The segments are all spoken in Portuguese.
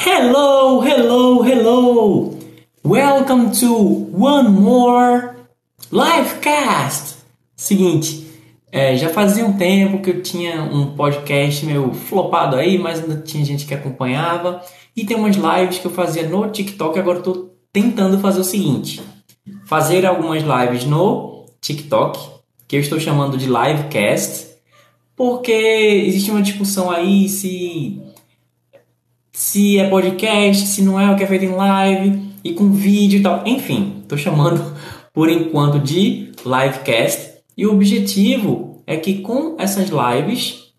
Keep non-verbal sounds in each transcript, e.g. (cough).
Hello, hello, hello! Welcome to one more livecast. Seguinte, é, já fazia um tempo que eu tinha um podcast meio flopado aí, mas ainda tinha gente que acompanhava. E tem umas lives que eu fazia no TikTok. Agora estou tentando fazer o seguinte: fazer algumas lives no TikTok, que eu estou chamando de livecast, porque existe uma discussão aí se se é podcast, se não é o que é feito em live e com vídeo e tal. Enfim, estou chamando (laughs) por enquanto de livecast e o objetivo é que com essas lives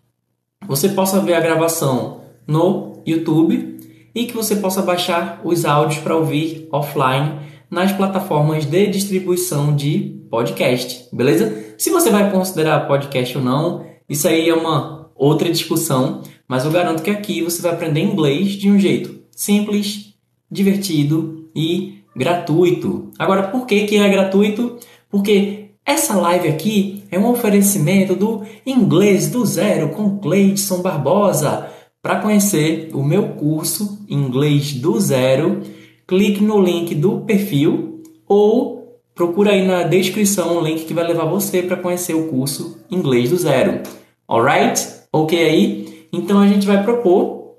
você possa ver a gravação no YouTube e que você possa baixar os áudios para ouvir offline nas plataformas de distribuição de podcast, beleza? Se você vai considerar podcast ou não, isso aí é uma outra discussão, mas eu garanto que aqui você vai aprender inglês de um jeito simples, divertido e gratuito. Agora, por que, que é gratuito? Porque essa live aqui é um oferecimento do Inglês do Zero com Cleidson Barbosa. Para conhecer o meu curso Inglês do Zero, clique no link do perfil ou procura aí na descrição o link que vai levar você para conhecer o curso Inglês do Zero. Alright? Ok aí? Então a gente vai propor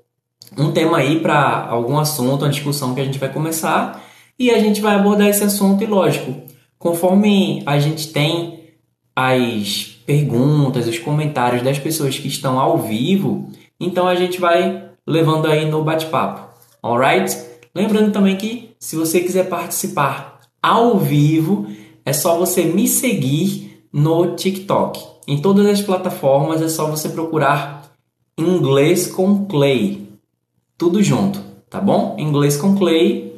um tema aí para algum assunto, uma discussão que a gente vai começar e a gente vai abordar esse assunto e lógico, conforme a gente tem as perguntas, os comentários das pessoas que estão ao vivo, então a gente vai levando aí no bate-papo. Alright? Lembrando também que se você quiser participar ao vivo, é só você me seguir no TikTok. Em todas as plataformas é só você procurar inglês com Clay. Tudo junto, tá bom? Inglês com Clay.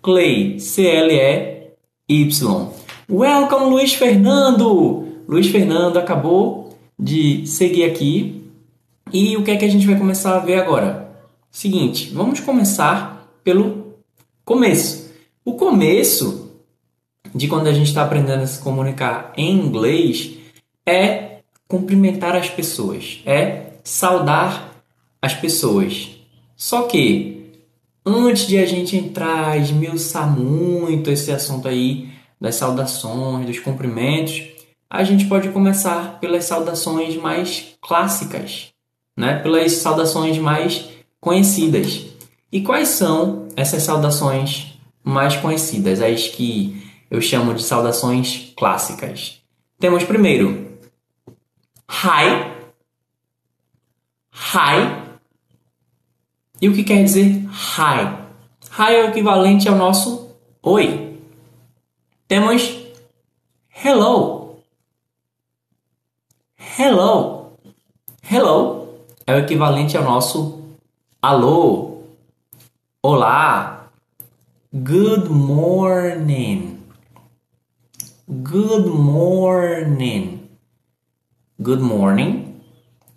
Clay, C-L-E-Y. Welcome, Luiz Fernando! Luiz Fernando acabou de seguir aqui. E o que é que a gente vai começar a ver agora? Seguinte, vamos começar pelo começo. O começo de quando a gente está aprendendo a se comunicar em inglês é cumprimentar as pessoas, é saudar as pessoas. Só que antes de a gente entrar esmiuçar muito esse assunto aí das saudações, dos cumprimentos, a gente pode começar pelas saudações mais clássicas, né? Pelas saudações mais conhecidas. E quais são essas saudações mais conhecidas, as que eu chamo de saudações clássicas? Temos primeiro Hi, Hi. E o que quer dizer hi? Hi é o equivalente ao nosso oi. Temos hello. Hello. Hello é o equivalente ao nosso alô. Olá. Good morning. Good morning. Good morning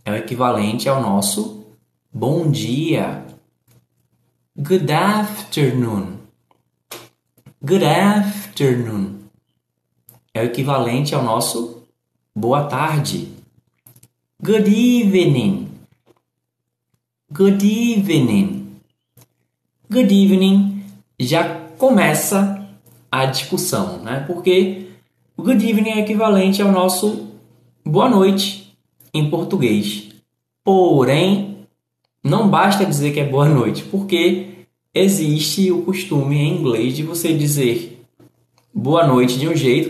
é o equivalente ao nosso bom dia. Good afternoon. Good afternoon é o equivalente ao nosso boa tarde. Good evening. Good evening. Good evening já começa a discussão, né? Porque o good evening é equivalente ao nosso boa noite em português. Porém, não basta dizer que é boa noite, porque existe o costume em inglês de você dizer boa noite de um jeito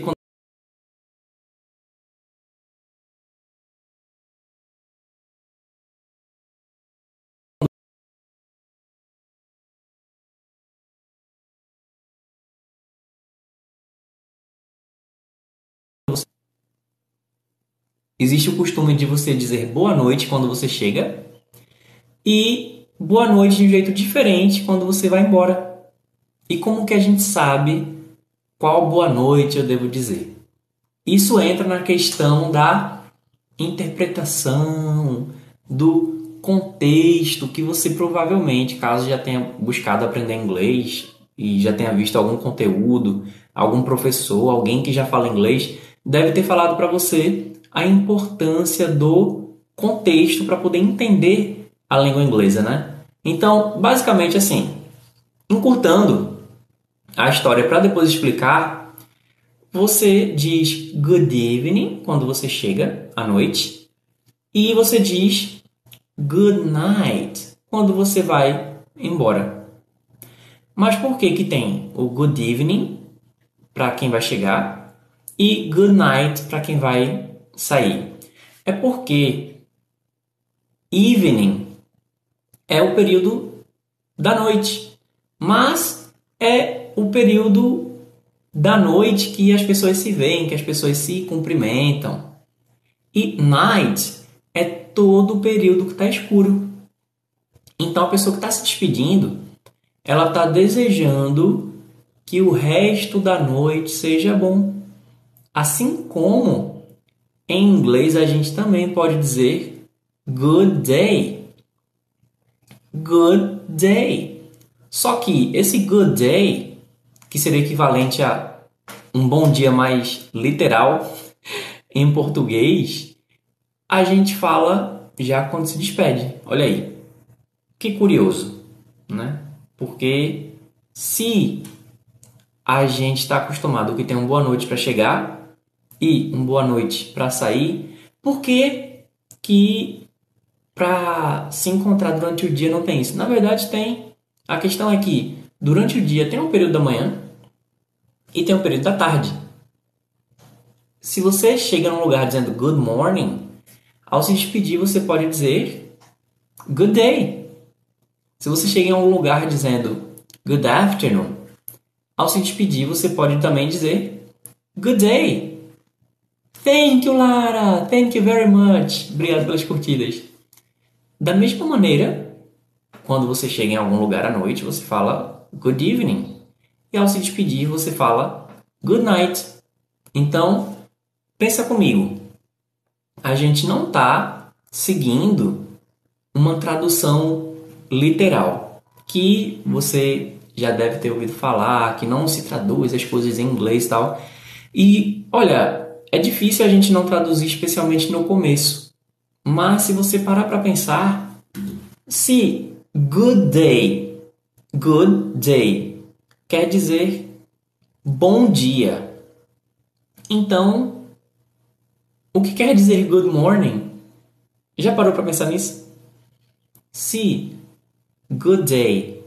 Existe o costume de você dizer boa noite quando você chega e boa noite de um jeito diferente quando você vai embora. E como que a gente sabe qual boa noite eu devo dizer? Isso entra na questão da interpretação, do contexto que você provavelmente, caso já tenha buscado aprender inglês e já tenha visto algum conteúdo, algum professor, alguém que já fala inglês, deve ter falado para você a importância do contexto para poder entender a língua inglesa, né? Então, basicamente assim, encurtando a história para depois explicar, você diz good evening quando você chega à noite e você diz good night quando você vai embora. Mas por que que tem o good evening para quem vai chegar e good night para quem vai sair? É porque evening é o período da noite, mas é o período da noite que as pessoas se veem, que as pessoas se cumprimentam. E night é todo o período que está escuro. Então a pessoa que está se despedindo, ela está desejando que o resto da noite seja bom. Assim como em inglês a gente também pode dizer good day. Good day. Só que esse good day, que seria equivalente a um bom dia mais literal (laughs) em português, a gente fala já quando se despede. Olha aí. Que curioso, né? Porque se a gente está acostumado que tem uma boa noite para chegar e uma boa noite para sair, por que que para se encontrar durante o dia não tem isso? Na verdade tem. A questão é que durante o dia tem um período da manhã e tem um período da tarde. Se você chega num lugar dizendo good morning, ao se despedir você pode dizer good day. Se você chega em um lugar dizendo good afternoon, ao se despedir você pode também dizer good day. Thank you, Lara. Thank you very much. Obrigado pelas curtidas. Da mesma maneira, quando você chega em algum lugar à noite, você fala good evening. E ao se despedir, você fala good night. Então, pensa comigo. A gente não está seguindo uma tradução literal que você já deve ter ouvido falar, que não se traduz as coisas em inglês e tal. E olha, é difícil a gente não traduzir, especialmente no começo. Mas se você parar para pensar, se good day, good day quer dizer bom dia. Então, o que quer dizer good morning? Já parou para pensar nisso? Se good day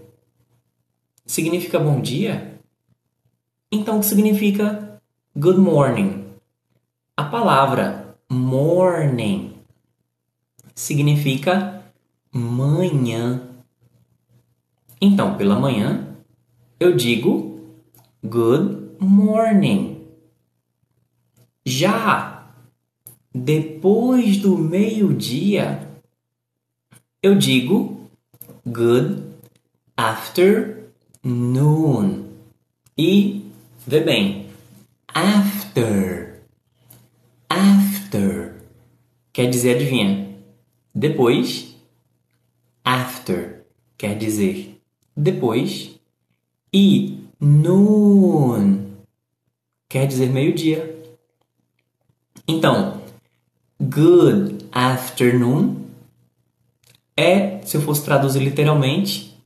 significa bom dia, então o que significa good morning? A palavra morning significa manhã. Então, pela manhã, eu digo good morning. Já depois do meio-dia, eu digo good afternoon. E, vê bem, after quer dizer, adivinha? Depois. After quer dizer depois. E noon quer dizer meio-dia. Então, good afternoon é, se eu fosse traduzir literalmente,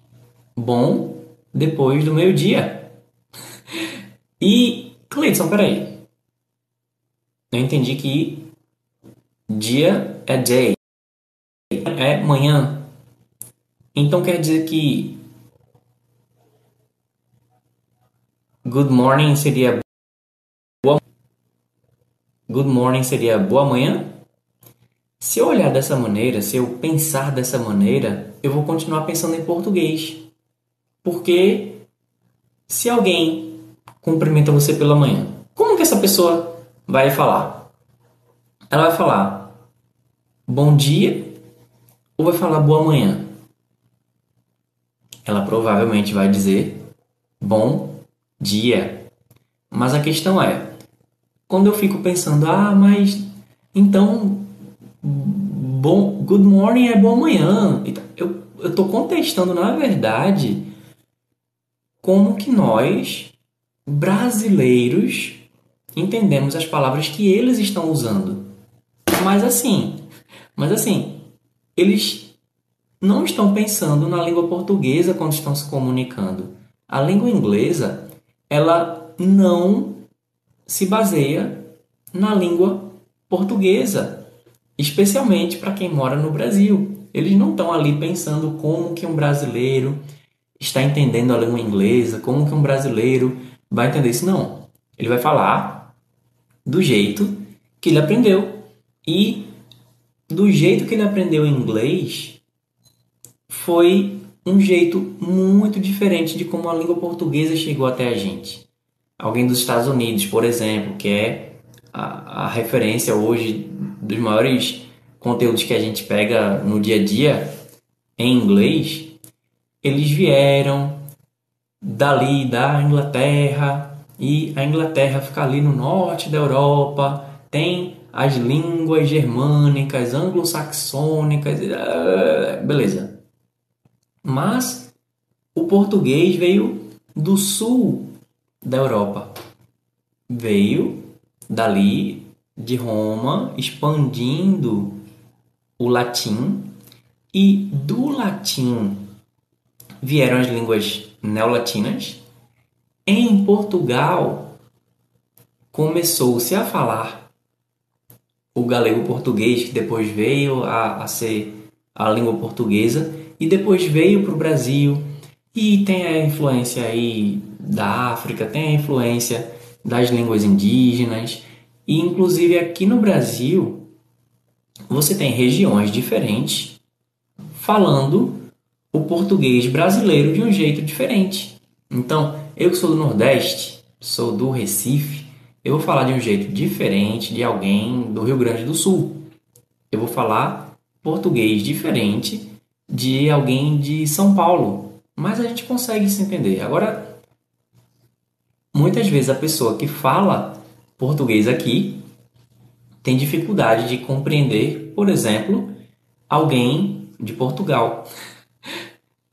bom depois do meio-dia. (laughs) e, Cleiton, peraí. Eu entendi que dia é day, é manhã. Então quer dizer que good morning seria boa good morning seria boa manhã? Se eu olhar dessa maneira, se eu pensar dessa maneira, eu vou continuar pensando em português. Porque se alguém cumprimenta você pela manhã, como que essa pessoa vai falar. Ela vai falar bom dia ou vai falar boa manhã? Ela provavelmente vai dizer bom dia. Mas a questão é, quando eu fico pensando, ah, mas então bom, good morning é boa manhã. Eu eu tô contestando na verdade como que nós brasileiros entendemos as palavras que eles estão usando. Mas assim, mas assim, eles não estão pensando na língua portuguesa quando estão se comunicando. A língua inglesa, ela não se baseia na língua portuguesa, especialmente para quem mora no Brasil. Eles não estão ali pensando como que um brasileiro está entendendo a língua inglesa, como que um brasileiro vai entender isso. Não. Ele vai falar do jeito que ele aprendeu. E do jeito que ele aprendeu inglês foi um jeito muito diferente de como a língua portuguesa chegou até a gente. Alguém dos Estados Unidos, por exemplo, que é a, a referência hoje dos maiores conteúdos que a gente pega no dia a dia em inglês, eles vieram dali da Inglaterra e a Inglaterra fica ali no norte da Europa, tem as línguas germânicas, anglo-saxônicas, ah, beleza. Mas o português veio do sul da Europa. Veio dali de Roma, expandindo o latim e do latim vieram as línguas neolatinas. Em Portugal começou-se a falar o galego português, que depois veio a, a ser a língua portuguesa e depois veio para o Brasil e tem a influência aí da África, tem a influência das línguas indígenas e inclusive aqui no Brasil você tem regiões diferentes falando o português brasileiro de um jeito diferente. Então, eu que sou do Nordeste, sou do Recife, eu vou falar de um jeito diferente de alguém do Rio Grande do Sul. Eu vou falar português diferente de alguém de São Paulo. Mas a gente consegue se entender. Agora, muitas vezes a pessoa que fala português aqui tem dificuldade de compreender, por exemplo, alguém de Portugal. (laughs)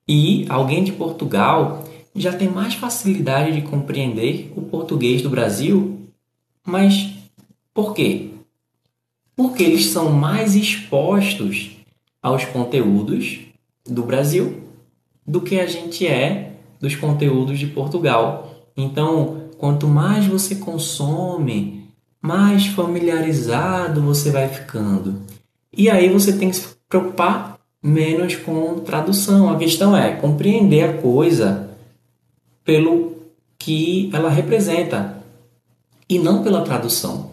E alguém de Portugal já tem mais facilidade de compreender o português do Brasil. Mas por quê? Porque eles são mais expostos aos conteúdos do Brasil do que a gente é dos conteúdos de Portugal. Então, quanto mais você consome, mais familiarizado você vai ficando. E aí você tem que se preocupar menos com tradução. A questão é compreender a coisa pelo que ela representa e não pela tradução.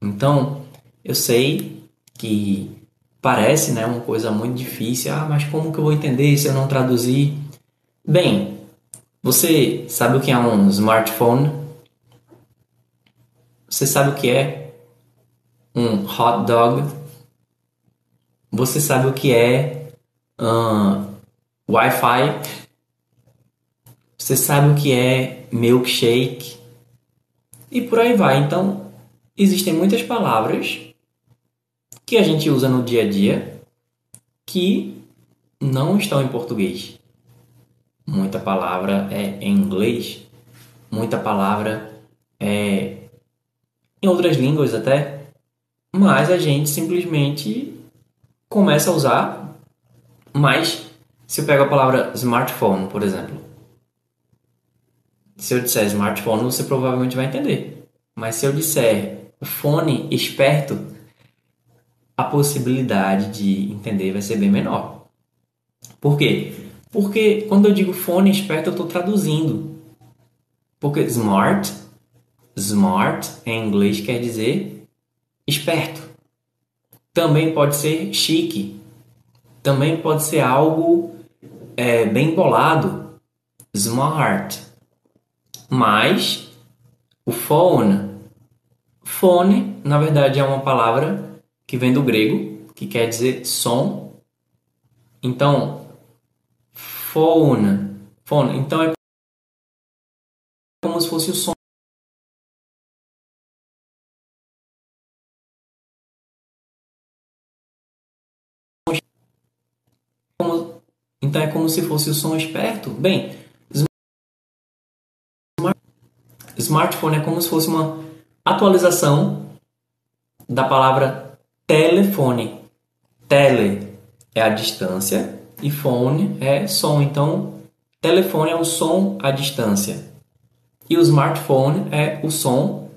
Então, eu sei que parece né, uma coisa muito difícil. Ah, mas como que eu vou entender se eu não traduzir? Bem, você sabe o que é um smartphone? Você sabe o que é um hot dog? Você sabe o que é uh, Wi-Fi. Você sabe o que é milkshake e por aí vai. Então, existem muitas palavras que a gente usa no dia a dia que não estão em português. Muita palavra é em inglês, muita palavra é em outras línguas até, mas a gente simplesmente começa a usar mas, se eu pego a palavra smartphone, por exemplo, se eu disser smartphone, você provavelmente vai entender. Mas se eu disser fone esperto, a possibilidade de entender vai ser bem menor. Por quê? Porque quando eu digo fone esperto, eu estou traduzindo. Porque smart, smart em inglês quer dizer esperto. Também pode ser chique, também pode ser algo é, bem bolado, smart. Mas o phone, phone, na verdade é uma palavra que vem do grego, que quer dizer som. Então, phone, phone, então é como se fosse o som então é como se fosse o som esperto. Bem, smart, smartphone é como se fosse uma atualização da palavra telefone. Tele é a distância e phone é som. Então, telefone é o som à distância. E o smartphone é o som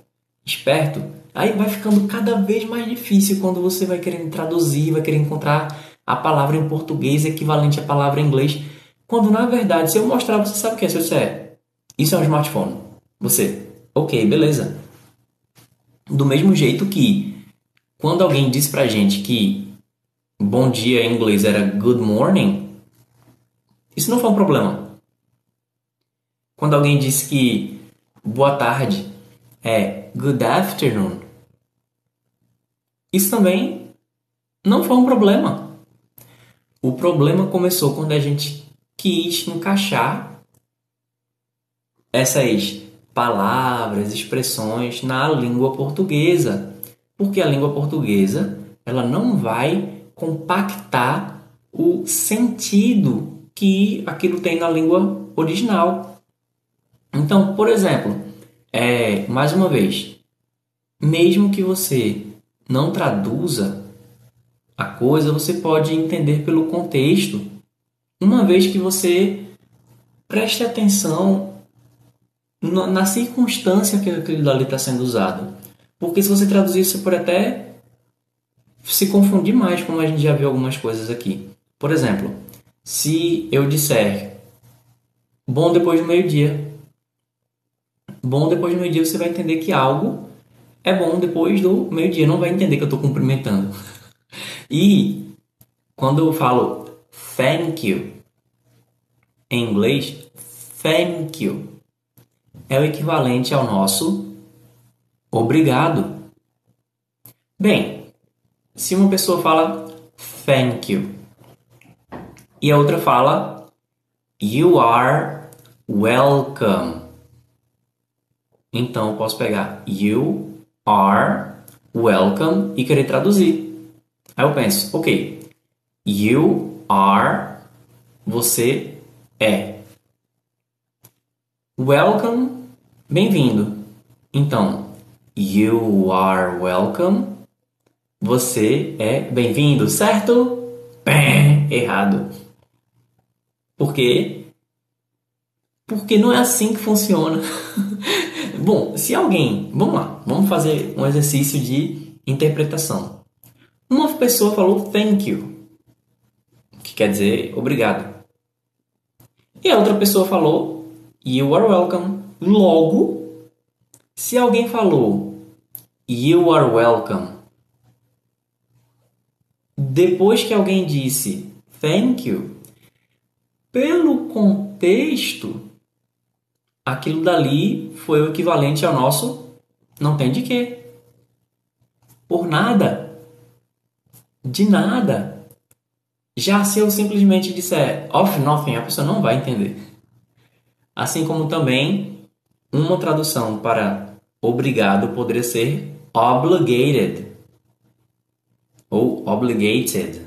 esperto. Aí vai ficando cada vez mais difícil quando você vai querendo traduzir, vai querer encontrar a palavra em português equivalente à palavra em inglês. Quando na verdade, se eu mostrar, você sabe o que é? Se eu disser, isso é um smartphone. Você, ok, beleza. Do mesmo jeito que quando alguém disse pra gente que bom dia em inglês era good morning, isso não foi um problema. Quando alguém disse que boa tarde é good afternoon, isso também não foi um problema. O problema começou quando a gente quis encaixar essas palavras, expressões na língua portuguesa, porque a língua portuguesa ela não vai compactar o sentido que aquilo tem na língua original. Então, por exemplo, é, mais uma vez, mesmo que você não traduza a coisa, você pode entender pelo contexto, uma vez que você preste atenção na circunstância que aquilo dali está sendo usado. Porque se você traduzir, você pode até se confundir mais, como a gente já viu algumas coisas aqui. Por exemplo, se eu disser bom depois do meio-dia, bom depois do meio-dia você vai entender que algo é bom depois do meio-dia, não vai entender que eu estou cumprimentando. (laughs) E quando eu falo thank you em inglês, thank you é o equivalente ao nosso obrigado. Bem, se uma pessoa fala thank you e a outra fala you are welcome, então eu posso pegar you are welcome e querer traduzir. Aí eu penso, ok, you are, você é. Welcome, bem-vindo. Então, you are welcome, você é bem-vindo, certo? Bem, errado. Por quê? Porque não é assim que funciona. (laughs) Bom, se alguém. Vamos lá, vamos fazer um exercício de interpretação. Uma pessoa falou thank you, que quer dizer obrigado. E a outra pessoa falou you are welcome. Logo, se alguém falou you are welcome, depois que alguém disse thank you, pelo contexto, aquilo dali foi o equivalente ao nosso não tem de quê. Por nada. De nada. Já se eu simplesmente disser of nothing, a pessoa não vai entender. Assim como também uma tradução para obrigado poderia ser obligated ou obligated.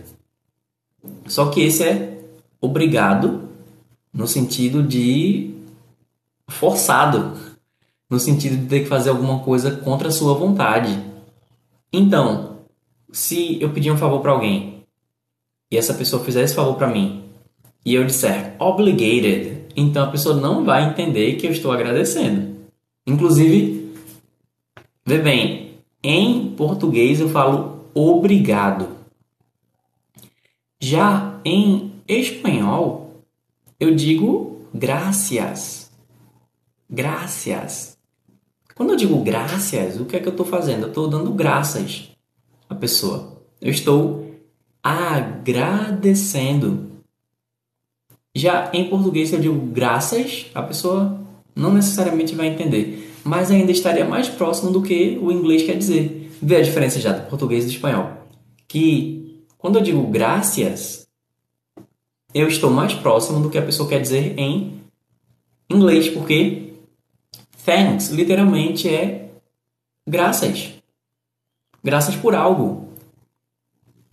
Só que esse é obrigado no sentido de forçado, no sentido de ter que fazer alguma coisa contra a sua vontade. Então, se eu pedir um favor para alguém e essa pessoa fizer esse favor para mim e eu disser obligated, então a pessoa não vai entender que eu estou agradecendo. Inclusive, vê bem, em português eu falo obrigado. Já em espanhol eu digo gracias. Gracias. Quando eu digo gracias, o que é que eu estou fazendo? Eu estou dando graças a pessoa. Eu estou agradecendo. Já em português, eu digo graças, a pessoa não necessariamente vai entender, mas ainda estaria mais próximo do que o inglês quer dizer. Vê a diferença já do português e do espanhol. Que quando eu digo graças, eu estou mais próximo do que a pessoa quer dizer em inglês, porque thanks literalmente é graças graças por algo.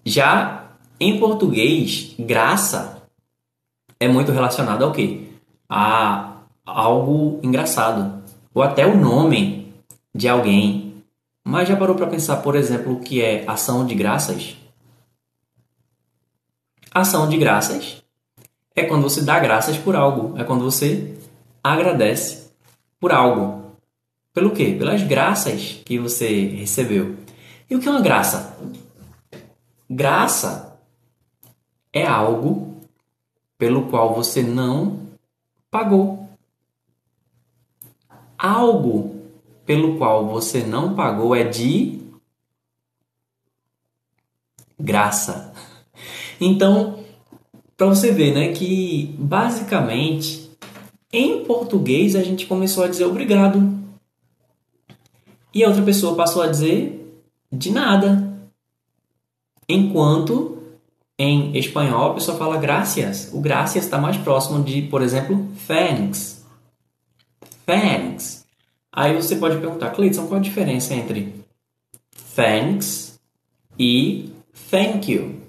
Já em português, graça é muito relacionado ao quê? A algo engraçado. Ou até o nome de alguém. Mas já parou para pensar, por exemplo, o que é ação de graças? Ação de graças é quando você dá graças por algo, é quando você agradece por algo. Pelo quê? Pelas graças que você recebeu. E o que é uma graça? Graça é algo pelo qual você não pagou. Algo pelo qual você não pagou é de graça. Então, para você ver, né, que basicamente em português a gente começou a dizer obrigado. E a outra pessoa passou a dizer de nada. Enquanto em espanhol a pessoa fala gracias. O gracias está mais próximo de, por exemplo, thanks. Thanks. Aí você pode perguntar, Cleiton, qual a diferença entre thanks e thank you?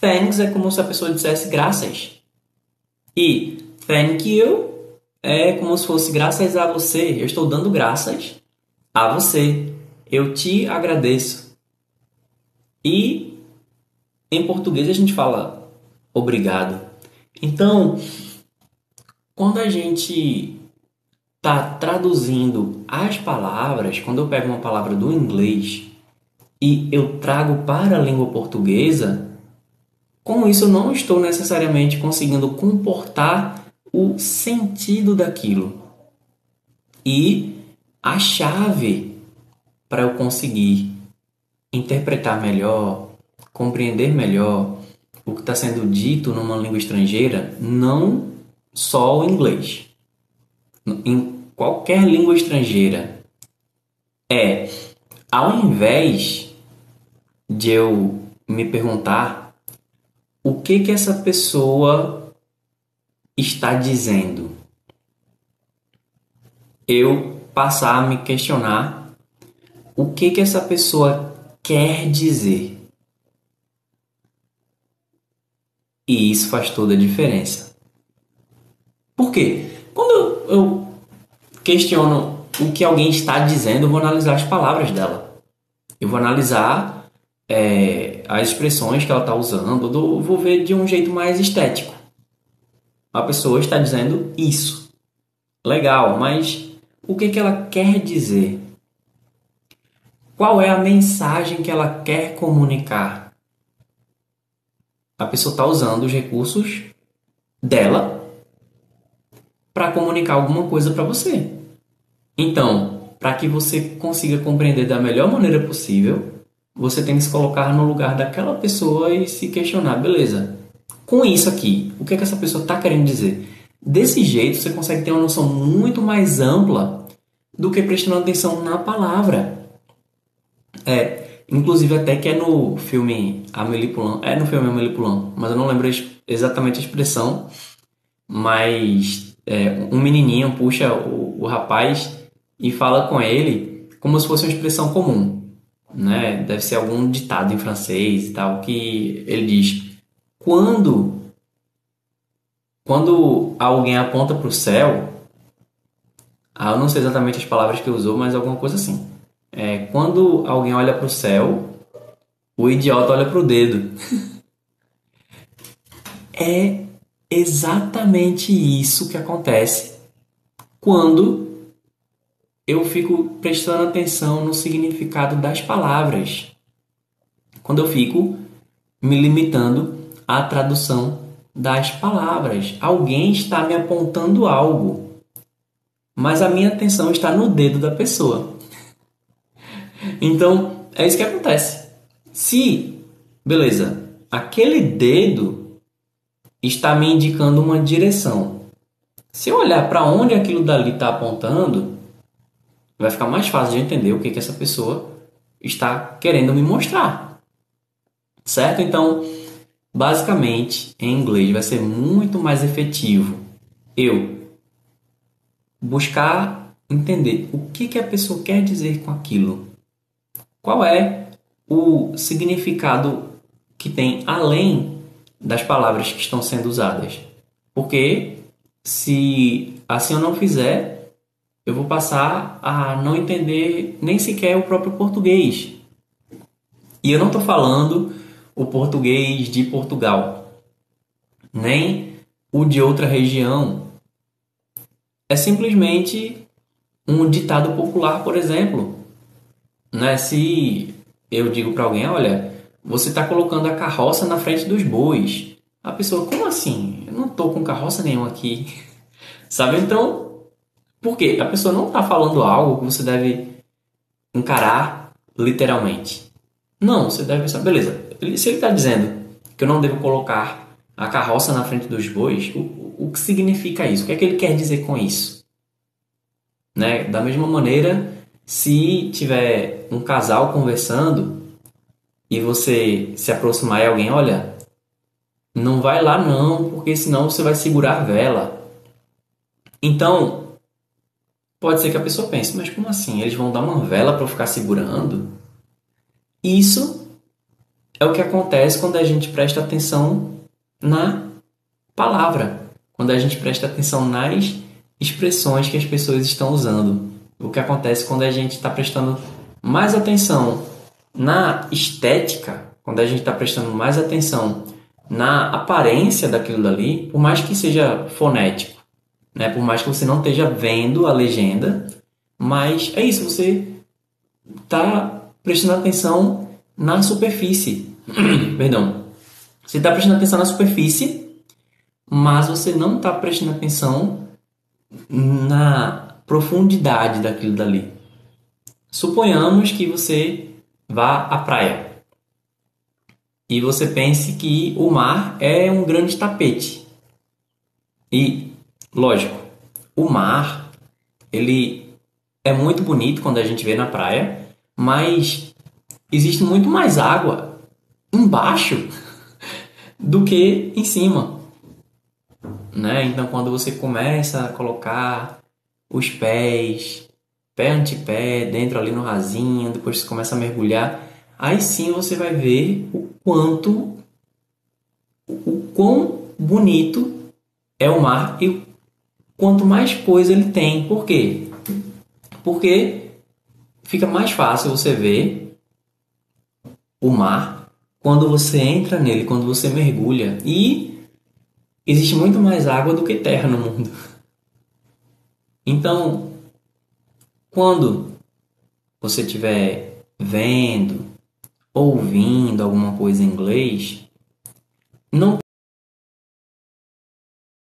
Thanks é como se a pessoa dissesse graças. E thank you é como se fosse graças a você. Eu estou dando graças a você. Eu te agradeço. E em português a gente fala obrigado. Então, quando a gente está traduzindo as palavras, quando eu pego uma palavra do inglês e eu trago para a língua portuguesa, com isso eu não estou necessariamente conseguindo comportar o sentido daquilo. E a chave para eu conseguir interpretar melhor, compreender melhor o que está sendo dito numa língua estrangeira, não só o inglês. Em qualquer língua estrangeira, é ao invés de eu me perguntar o que que essa pessoa está dizendo, eu passar a me questionar o que que essa pessoa quer dizer. E isso faz toda a diferença. Por quê? Quando eu questiono o que alguém está dizendo, eu vou analisar as palavras dela. Eu vou analisar é, as expressões que ela está usando, eu vou ver de um jeito mais estético. A pessoa está dizendo isso. Legal, mas o que, que ela quer dizer? Qual é a mensagem que ela quer comunicar? A pessoa está usando os recursos dela para comunicar alguma coisa para você. Então, para que você consiga compreender da melhor maneira possível, você tem que se colocar no lugar daquela pessoa e se questionar, beleza? Com isso aqui, o que, é que essa pessoa está querendo dizer? Desse jeito, você consegue ter uma noção muito mais ampla do que prestando atenção na palavra. É, inclusive até que é no filme Amélie Poulain, é no filme Amélie Poulain, mas eu não lembro exatamente a expressão, mas é, um menininho puxa o, o rapaz e fala com ele como se fosse uma expressão comum, né? Deve ser algum ditado em francês e tal que ele diz: quando quando alguém aponta para o céu, ah, eu não sei exatamente as palavras que usou, mas alguma coisa assim. É, quando alguém olha para o céu, o idiota olha para o dedo. (laughs) é exatamente isso que acontece quando eu fico prestando atenção no significado das palavras. Quando eu fico me limitando à tradução das palavras. Alguém está me apontando algo, mas a minha atenção está no dedo da pessoa. Então, é isso que acontece. Se, beleza, aquele dedo está me indicando uma direção. Se eu olhar para onde aquilo dali está apontando, vai ficar mais fácil de entender o que, que essa pessoa está querendo me mostrar. Certo? Então, basicamente, em inglês vai ser muito mais efetivo eu buscar entender o que, que a pessoa quer dizer com aquilo. Qual é o significado que tem além das palavras que estão sendo usadas? Porque se assim eu não fizer, eu vou passar a não entender nem sequer o próprio português. E eu não estou falando o português de Portugal. nem o de outra região. É simplesmente um ditado popular, por exemplo. Né? Se eu digo para alguém, olha, você está colocando a carroça na frente dos bois. A pessoa, como assim? Eu não estou com carroça nenhuma aqui. (laughs) Sabe? Então, por quê? A pessoa não está falando algo que você deve encarar literalmente. Não, você deve pensar, beleza, se ele está dizendo que eu não devo colocar a carroça na frente dos bois, o, o que significa isso? O que é que ele quer dizer com isso? Né? Da mesma maneira, se tiver um casal conversando e você se aproximar e alguém, olha, não vai lá não, porque senão você vai segurar a vela. Então, pode ser que a pessoa pense, mas como assim? Eles vão dar uma vela para ficar segurando? Isso é o que acontece quando a gente presta atenção na palavra, quando a gente presta atenção nas expressões que as pessoas estão usando. O que acontece quando a gente está prestando mais atenção na estética, quando a gente está prestando mais atenção na aparência daquilo dali, por mais que seja fonético, né? por mais que você não esteja vendo a legenda, mas é isso, você está prestando atenção na superfície. (clears throat) Perdão. Você está prestando atenção na superfície, mas você não está prestando atenção na profundidade daquilo dali. Suponhamos que você vá à praia e você pense que o mar é um grande tapete. E, lógico, o mar ele é muito bonito quando a gente vê na praia, mas existe muito mais água embaixo (laughs) do que em cima. Né? Então, quando você começa a colocar os pés, pé ante pé, dentro ali no rasinho, depois você começa a mergulhar, aí sim você vai ver o quanto, o quão bonito é o mar e quanto mais coisa ele tem. Por quê? Porque fica mais fácil você ver o mar quando você entra nele, quando você mergulha. E existe muito mais água do que terra no mundo. (laughs) Então, quando você estiver vendo, ouvindo alguma coisa em inglês, não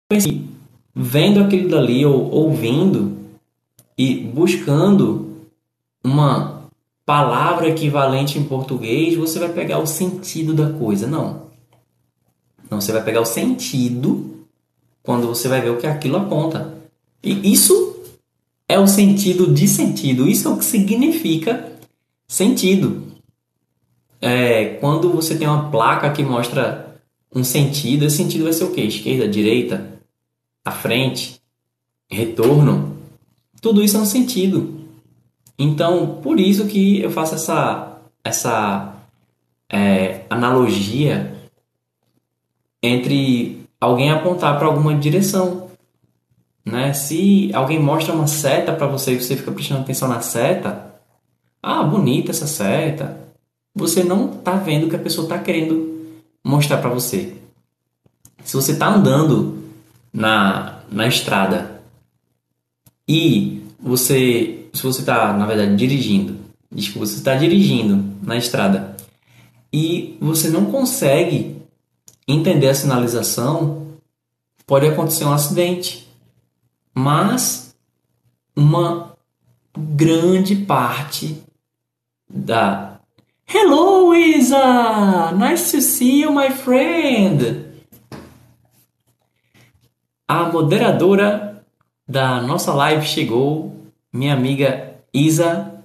pense vendo aquilo dali ou ouvindo e buscando uma palavra equivalente em português, você vai pegar o sentido da coisa. Não. Não, você vai pegar o sentido quando você vai ver o que aquilo aponta. E isso é o sentido de sentido. Isso é o que significa sentido. É, quando você tem uma placa que mostra um sentido, esse sentido vai ser o quê? Esquerda, direita, à frente, retorno. Tudo isso é um sentido. Então, por isso que eu faço essa, essa é, analogia entre alguém apontar para alguma direção. Né? Se alguém mostra uma seta para você e você fica prestando atenção na seta, ah, bonita essa seta. Você não está vendo o que a pessoa está querendo mostrar para você. Se você está andando na, na estrada e você se você está, na verdade, dirigindo, desculpa, você está dirigindo na estrada e você não consegue entender a sinalização, pode acontecer um acidente. Mas uma grande parte da Hello, Isa! Nice to see you, my friend! A moderadora da nossa live chegou minha amiga Isa.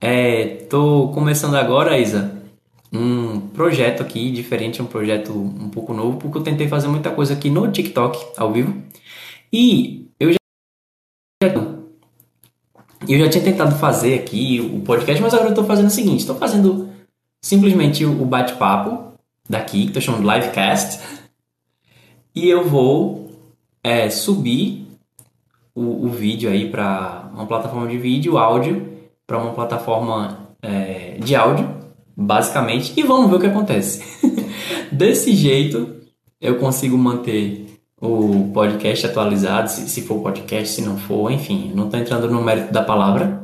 É, tô começando agora, Isa, um projeto aqui diferente, um projeto um pouco novo, porque eu tentei fazer muita coisa aqui no TikTok ao vivo e eu já tinha tentado fazer aqui o podcast, mas agora eu estou fazendo o seguinte: estou fazendo simplesmente o bate-papo daqui, que estou chamando de livecast, e eu vou é, subir o, o vídeo aí para uma plataforma de vídeo, áudio, para uma plataforma é, de áudio, basicamente, e vamos ver o que acontece. (laughs) Desse jeito, eu consigo manter o podcast atualizado, se, se for podcast, se não for, enfim, não estou entrando no mérito da palavra.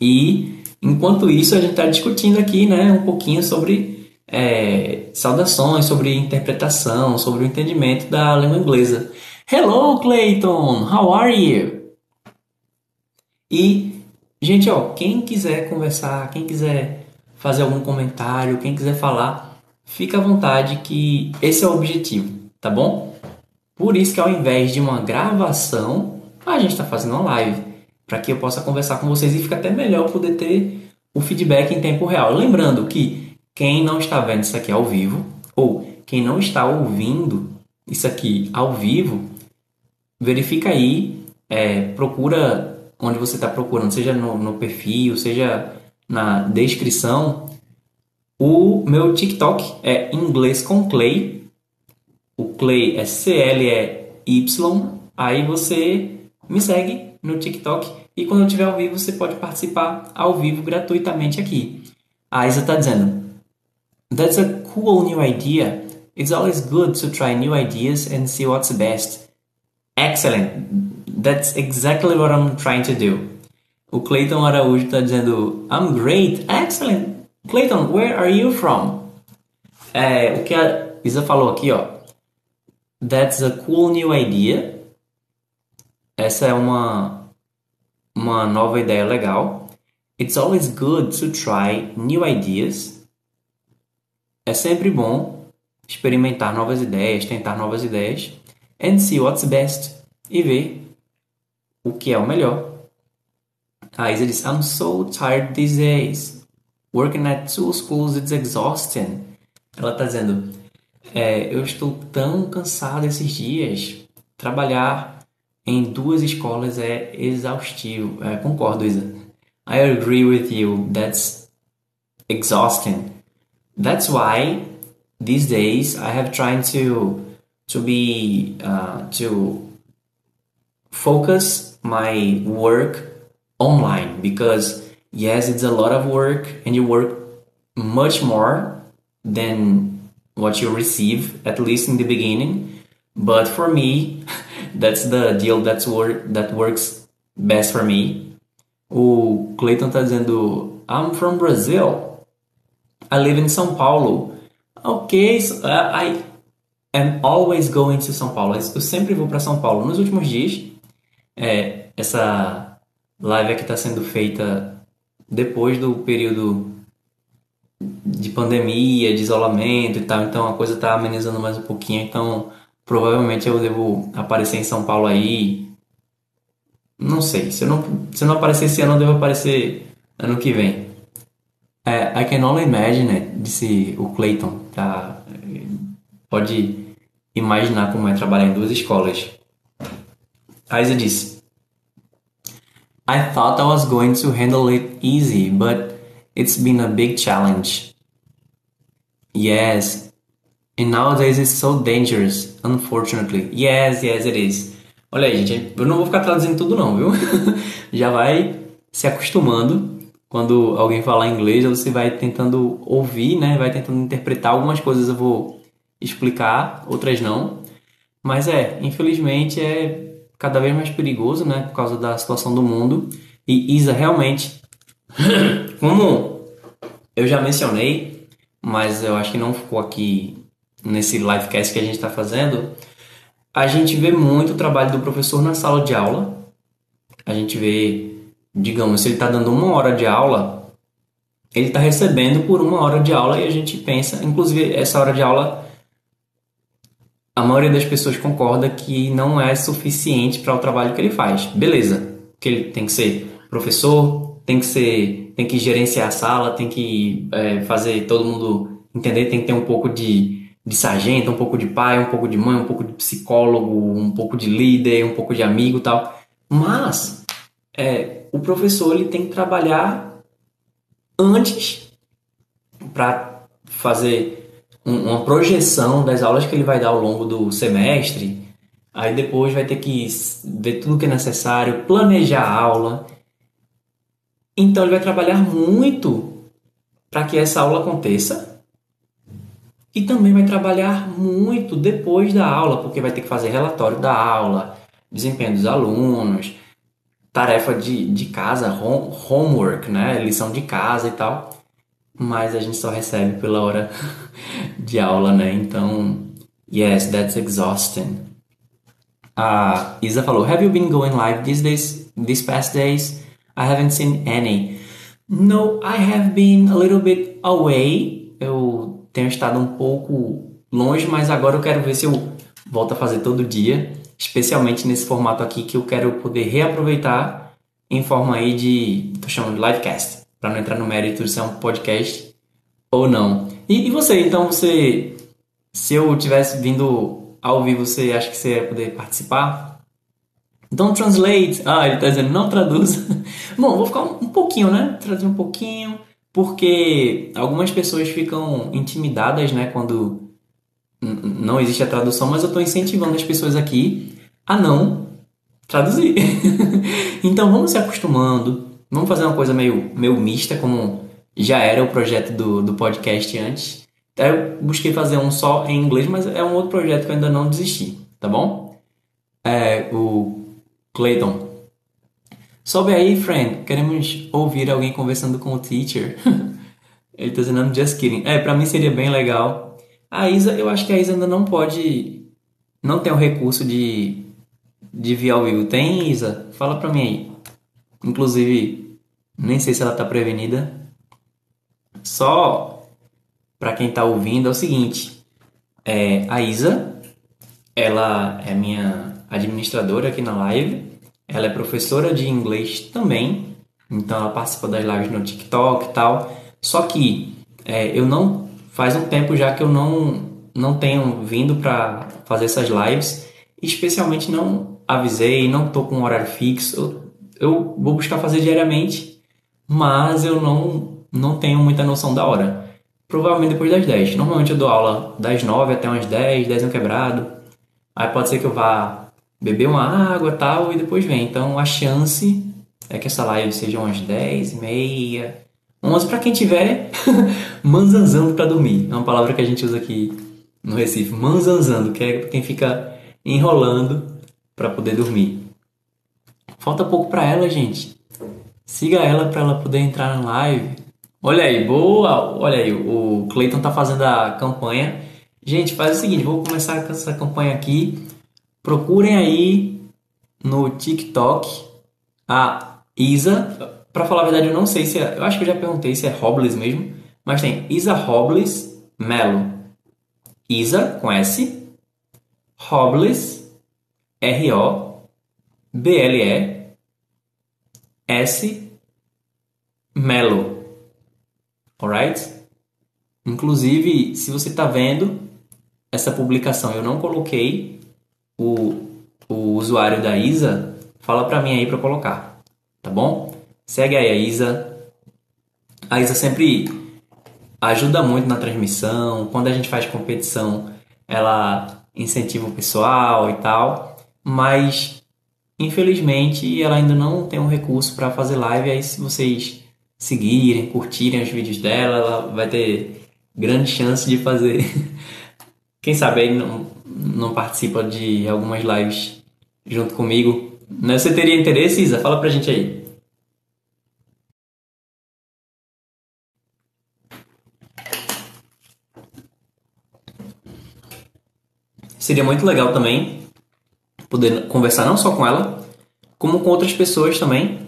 E enquanto isso, a gente está discutindo aqui né, um pouquinho sobre é, saudações, sobre interpretação, sobre o entendimento da língua inglesa. Hello, Clayton! How are you? E, gente, ó, quem quiser conversar, quem quiser fazer algum comentário, quem quiser falar, fica à vontade que esse é o objetivo, tá bom? Por isso que ao invés de uma gravação, a gente está fazendo uma live, para que eu possa conversar com vocês e fica até melhor poder ter o feedback em tempo real. Lembrando que quem não está vendo isso aqui ao vivo, ou quem não está ouvindo isso aqui ao vivo, verifica aí, é, procura onde você está procurando, seja no, no perfil, seja na descrição. O meu TikTok é inglês com Clay. O Clay é C-L-E-Y. Aí você me segue no TikTok e quando eu estiver ao vivo você pode participar ao vivo gratuitamente aqui. A Isa está dizendo: That's a cool new idea. It's always good to try new ideas and see what's best. Excellent. That's exactly what I'm trying to do. O Clayton Araújo está dizendo I'm great, excellent. Clayton, where are you from? É, o que a Isa falou aqui, ó. That's a cool new idea. Essa é uma uma nova ideia legal. It's always good to try new ideas. É sempre bom experimentar novas ideias, tentar novas ideias. And see what's best. E ver o que é o melhor. A Isa diz: I'm so tired these days. Working at two schools it's exhausting. Ela está dizendo: é, Eu estou tão cansada esses dias. Trabalhar em duas escolas é exaustivo. É, concordo, Isa. I agree with you. That's exhausting. That's why these days I have tried to to be uh, to focus my work online because yes, it's a lot of work and you work much more than what you receive at least in the beginning. But for me, (laughs) that's the deal that's work that works best for me. O Clayton tá dizendo, I'm from Brazil. I live in São Paulo. Ok, so, uh, I am always going to São Paulo. Eu sempre vou para São Paulo. Nos últimos dias, é, essa live aqui está sendo feita depois do período de pandemia, de isolamento e tal, então a coisa está amenizando mais um pouquinho, então provavelmente eu devo aparecer em São Paulo aí. Não sei, se eu não, se eu não aparecer esse ano, eu devo aparecer ano que vem. É, I can only imagine, disse o Clayton, tá? Pode imaginar como é trabalhar em duas escolas. A Isa disse: I thought I was going to handle it easy, but it's been a big challenge. Yes, and nowadays it's so dangerous, unfortunately. Yes, yes, it is. Olha aí, gente, eu não vou ficar traduzindo tudo não, viu? (laughs) Já vai se acostumando. Quando alguém falar inglês, você vai tentando ouvir, né? Vai tentando interpretar. Algumas coisas eu vou explicar, outras não. Mas é, infelizmente é cada vez mais perigoso, né, por causa da situação do mundo. E Isa realmente, (coughs) como eu já mencionei, mas eu acho que não ficou aqui nesse livecast que a gente está fazendo, a gente vê muito o trabalho do professor na sala de aula. A gente vê, digamos, se ele está dando uma hora de aula, ele está recebendo por uma hora de aula e a gente pensa, inclusive essa hora de aula a maioria das pessoas concorda que não é suficiente para o trabalho que ele faz. Beleza, que ele tem que ser professor, tem que ser, tem que gerenciar a sala, tem que é, fazer todo mundo entender, tem que ter um pouco de, de sargento, um pouco de pai, um pouco de mãe, um pouco de psicólogo, um pouco de líder, um pouco de amigo, tal. Mas é, o professor ele tem que trabalhar antes para fazer uma projeção das aulas que ele vai dar ao longo do semestre. Aí depois vai ter que ver tudo que é necessário, planejar a aula. Então ele vai trabalhar muito para que essa aula aconteça. e também vai trabalhar muito depois da aula, porque vai ter que fazer relatório da aula, desempenho dos alunos, tarefa de, de casa, home, homework, né? Lição de casa e tal. Mas a gente só recebe pela hora (laughs) de aula, né? Então, yes, that's exhausting. A Isa falou: Have you been going live these days, these past days? I haven't seen any. No, I have been a little bit away. Eu tenho estado um pouco longe, mas agora eu quero ver se eu volto a fazer todo dia, especialmente nesse formato aqui que eu quero poder reaproveitar em forma aí de, tô chamando de livecast, para não entrar no mérito de ser um podcast ou não. E, e você, então você, se eu tivesse vindo ao vivo, você acha que você ia poder participar? Don't translate. Ah, ele está dizendo não traduz. (laughs) Bom, vou ficar um, um pouquinho, né? Traduzir um pouquinho porque algumas pessoas ficam intimidadas, né, quando não existe a tradução, mas eu estou incentivando as pessoas aqui a não traduzir. (laughs) então vamos se acostumando, vamos fazer uma coisa meio, meio mista, como já era o projeto do, do podcast antes. Eu busquei fazer um só em inglês, mas é um outro projeto que eu ainda não desisti, tá bom? É, o Clayton Sobe aí, friend. Queremos ouvir alguém conversando com o teacher. (laughs) Ele tá dizendo just kidding. É, pra mim seria bem legal. A Isa, eu acho que a Isa ainda não pode. Não tem o recurso de. de vir ao vivo. Tem, Isa? Fala pra mim aí. Inclusive, nem sei se ela tá prevenida. Só pra quem tá ouvindo é o seguinte. É, a Isa, ela é minha administradora aqui na live. Ela é professora de inglês também, então ela participa das lives no TikTok e tal. Só que é, eu não faz um tempo já que eu não não tenho vindo para fazer essas lives, especialmente não avisei, não tô com um horário fixo. Eu, vou buscar fazer diariamente, mas eu não não tenho muita noção da hora. Provavelmente depois das 10. Normalmente eu dou aula das 9 até umas 10, 10 no quebrado. Aí pode ser que eu vá beber uma água tal e depois vem. Então a chance é que essa live seja umas 10 e meia, 11 para quem tiver (laughs) manzanzando para dormir. É uma palavra que a gente usa aqui no Recife, manzanzando, que é quem fica enrolando para poder dormir. Falta pouco para ela, gente. Siga ela para ela poder entrar na live. Olha aí, boa! Olha aí, o Clayton tá fazendo a campanha. Gente, faz o seguinte, vou começar com essa campanha aqui Procurem aí no TikTok a Isa. Para falar a verdade, eu não sei se é, eu acho que eu já perguntei se é Robles mesmo, mas tem Isa Robles Melo. Isa com S, Robles R O B L E S Melo. Alright? Inclusive, se você está vendo essa publicação, eu não coloquei o, o usuário da Isa, fala para mim aí para colocar, tá bom? Segue aí a Isa. A Isa sempre ajuda muito na transmissão. Quando a gente faz competição, ela incentiva o pessoal e tal. Mas infelizmente ela ainda não tem um recurso para fazer live. Aí se vocês seguirem, curtirem os vídeos dela, ela vai ter grande chance de fazer. (laughs) Quem sabe aí não, participa de algumas lives junto comigo. Né? Você teria interesse, Isa? Fala pra gente aí. Seria muito legal também poder conversar não só com ela, como com outras pessoas também.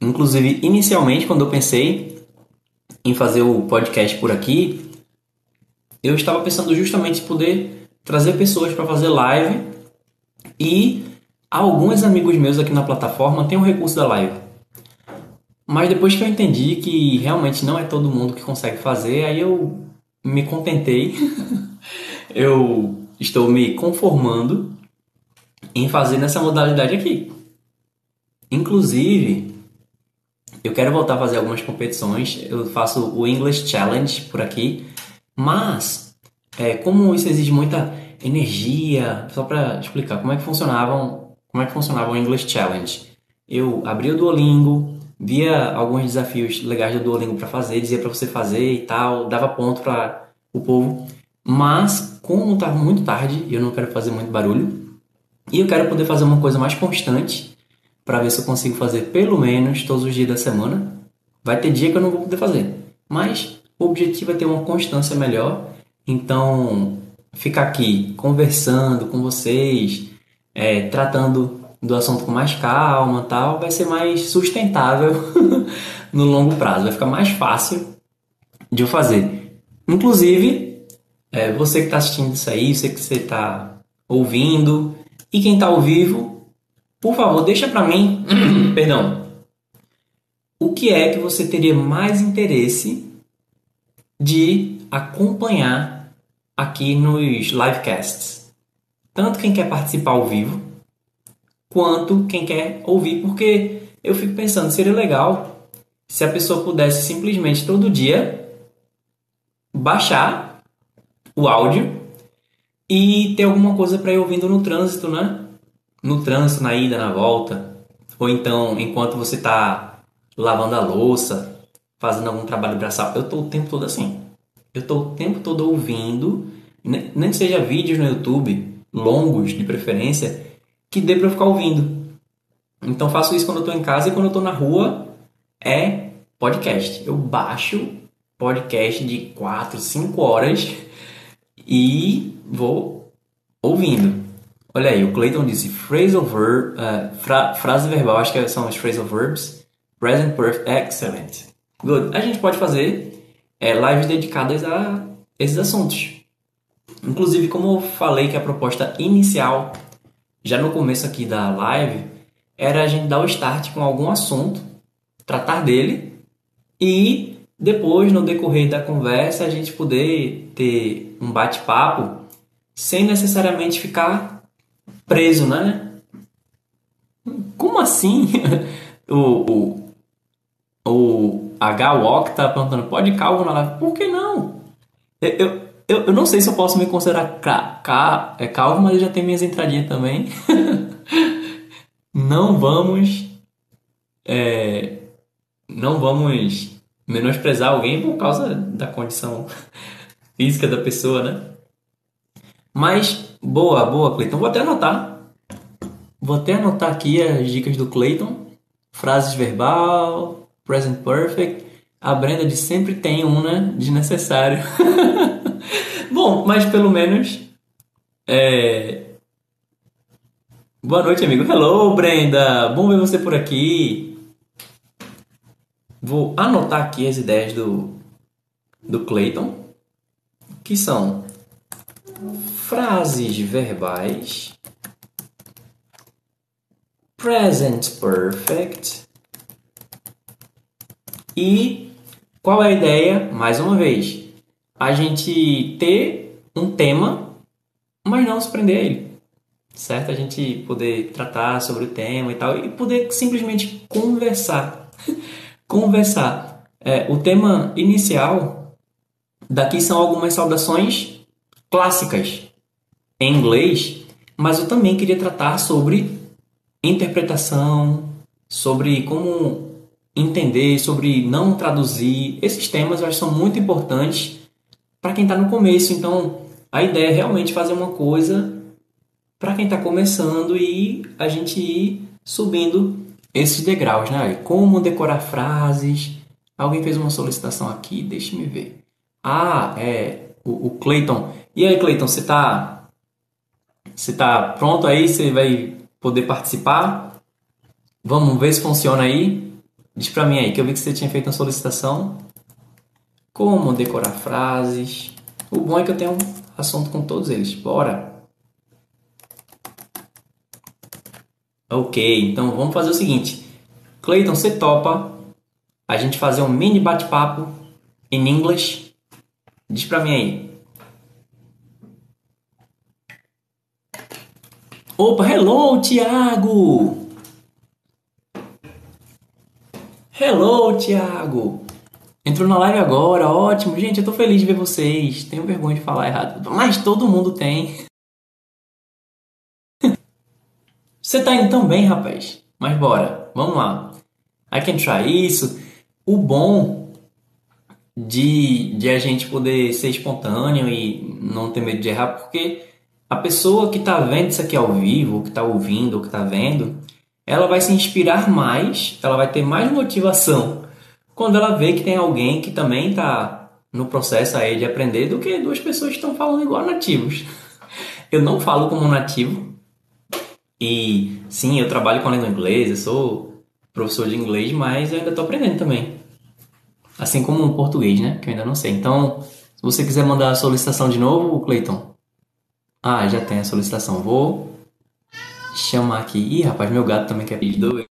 Inclusive, inicialmente, quando eu pensei em fazer o podcast por aqui, eu estava pensando justamente em poder trazer pessoas para fazer live e alguns amigos meus aqui na plataforma têm o um recurso da live. Mas depois que eu entendi que realmente não é todo mundo que consegue fazer, aí eu me contentei. (laughs) eu estou me conformando em fazer nessa modalidade aqui. Inclusive, eu quero voltar a fazer algumas competições. Eu faço o English Challenge por aqui, mas é, como isso exige muita energia, só para explicar como é que funcionavam, como é que funcionava o English Challenge. Eu abria o Duolingo, via alguns desafios legais do Duolingo para fazer, dizia para você fazer e tal, dava ponto para o povo. Mas, como está muito tarde eu não quero fazer muito barulho, e eu quero poder fazer uma coisa mais constante, para ver se eu consigo fazer pelo menos todos os dias da semana. Vai ter dia que eu não vou poder fazer, mas o objetivo é ter uma constância melhor. Então, ficar aqui conversando com vocês, é, tratando do assunto com mais calma tal, vai ser mais sustentável (laughs) no longo prazo, vai ficar mais fácil de eu fazer. Inclusive, é, você que está assistindo isso aí, você que você está ouvindo e quem está ao vivo, por favor, deixa para mim, (clears throat) perdão, o que é que você teria mais interesse de acompanhar aqui nos livecasts. Tanto quem quer participar ao vivo, quanto quem quer ouvir, porque eu fico pensando, seria legal se a pessoa pudesse simplesmente todo dia baixar o áudio e ter alguma coisa para ir ouvindo no trânsito, né? No trânsito, na ida, na volta, ou então enquanto você está lavando a louça, fazendo algum trabalho braçal. Eu estou o tempo todo assim. Eu estou o tempo todo ouvindo, nem que seja vídeos no YouTube, longos de preferência, que dê para ficar ouvindo. Então faço isso quando eu estou em casa e quando eu estou na rua é podcast. Eu baixo podcast de 4, 5 horas e vou ouvindo. Olha aí, o Clayton disse phrasal verb, uh, fra frase verbal, acho que são os phrasal verbs. Present perfect, excellent. Good. A gente pode fazer é, lives dedicadas a esses assuntos. Inclusive, como eu falei que a proposta inicial, já no começo aqui da live, era a gente dar o start com algum assunto, tratar dele e depois, no decorrer da conversa, a gente poder ter um bate-papo sem necessariamente ficar preso, né? Como assim? (laughs) o, o, o H Walk tá perguntando, pode calvo na live? Por que não? Eu, eu, eu, eu, não sei se eu posso me considerar ca, ca, é calvo, mas eu já tenho minhas entradinhas também. (laughs) não vamos... É, não vamos menosprezar alguém por causa da condição física da pessoa, né? Mas, boa, boa, Cleiton. Vou até anotar. Vou até anotar aqui as dicas do Cleiton. Frases verbal, present perfect. A Brenda de sempre tem um, né? Desnecessário. (laughs) Bom, mas pelo menos. É... Boa noite, amigo. Hello, Brenda. Bom ver você por aqui. Vou anotar aqui as ideias do, do Clayton, que são frases verbais, present perfect e qual é a ideia? Mais uma vez, a gente ter um tema, mas não se prender a ele. Certo? A gente poder tratar sobre o tema e tal e poder simplesmente conversar. (laughs) conversar. É, o tema inicial daqui são algumas saudações clássicas em inglês, mas eu também queria tratar sobre interpretação, sobre como entender, sobre não traduzir. Esses temas eu acho são muito importantes para quem está no começo. Então, a ideia é realmente fazer uma coisa para quem está começando e a gente ir subindo esses degraus, né? Como decorar frases. Alguém fez uma solicitação aqui, deixe-me ver. Ah, é o, o Clayton. E aí, Clayton, você está você tá pronto aí? Você vai poder participar? Vamos ver se funciona aí. Diz para mim aí que eu vi que você tinha feito uma solicitação. Como decorar frases. O bom é que eu tenho um assunto com todos eles. Bora! Ok, então vamos fazer o seguinte. Clayton, você topa a gente fazer um mini bate-papo em inglês? Diz pra mim aí. Opa, hello, Thiago! Hello, Thiago! Entrou na live agora, ótimo. Gente, eu tô feliz de ver vocês. Tenho vergonha de falar errado, mas todo mundo tem. (laughs) Você tá indo tão bem, rapaz. Mas bora, vamos lá. I can try isso. O bom de, de a gente poder ser espontâneo e não ter medo de errar, porque a pessoa que está vendo isso aqui ao vivo, que está ouvindo, que está vendo, ela vai se inspirar mais, ela vai ter mais motivação quando ela vê que tem alguém que também está no processo aí de aprender do que duas pessoas que estão falando igual nativos. (laughs) Eu não falo como nativo e sim, eu trabalho com a língua inglesa, sou professor de inglês, mas eu ainda estou aprendendo também. Assim como o português, né? Que eu ainda não sei. Então, se você quiser mandar a solicitação de novo, Cleiton. Ah, já tem a solicitação. Vou chamar aqui. Ih, rapaz, meu gato também quer pedir dois.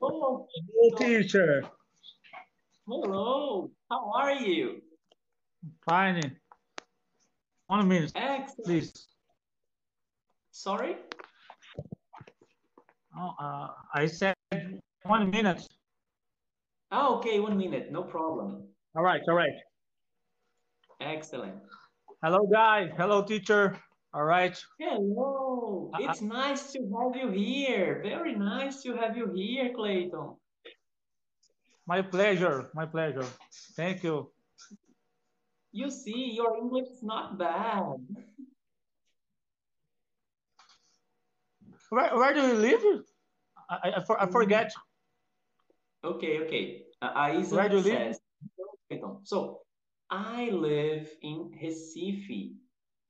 Oh, Hello, teacher. Hello, how are you? Fine. One minute, Excellent. please. Sorry? Oh, uh, I said one minute. Ah, okay, one minute, no problem. All right, all right. Excellent. Hello, guys. Hello, teacher. All right. Hello, Uh, it's nice to have you here. Very nice to have you here, Clayton. My pleasure. My pleasure. Thank you. You see, your English is not bad. Where, where do you live? I, I, I for- I forget. Okay, okay. Uh, Aisa Where do you live? says. So, I live in Recife,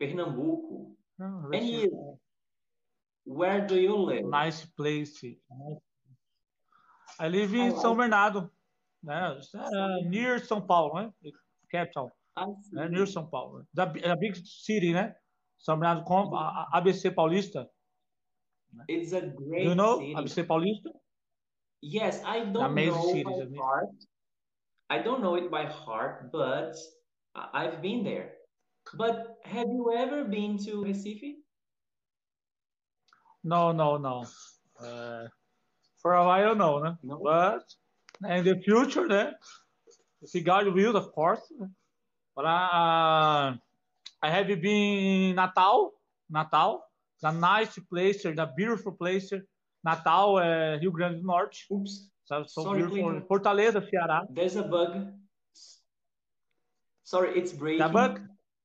Pernambuco. Oh, And you? Where do you live? Nice place. I live in I São Bernardo, né? Uh, near São Paulo, né? Capital, né? Near São Paulo. Da, da big city, né? São Bernardo com a, a- ABC Paulista. It's a great you know city. ABC Paulista? Yes, I don't know by amazing. heart. I don't know it by heart, but I've been there. But have you ever been to Recife? No, no, no. Uh, for a while, no, né? No? But in the future, né? If God will, of course. But uh, I have been in Natal, Natal. It's a nice place, a beautiful place. Natal, é Rio Grande do Norte. Oops, Sabe? So Sorry, beautiful. Fortaleza, Ceará. there's a bug. Sorry, it's breaking. bug?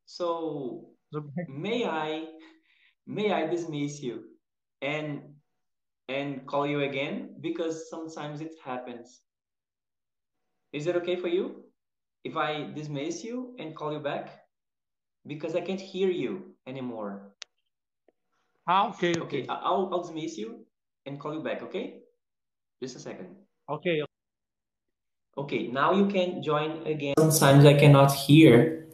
So may I may I dismiss you and and call you again because sometimes it happens. Is it okay for you if I dismiss you and call you back? Because I can't hear you anymore. Ah, ok, Okay, ok. I'll I'll dismiss you and call you back, okay? Just a second. Ok, Okay, now you can join again. Sometimes I cannot hear.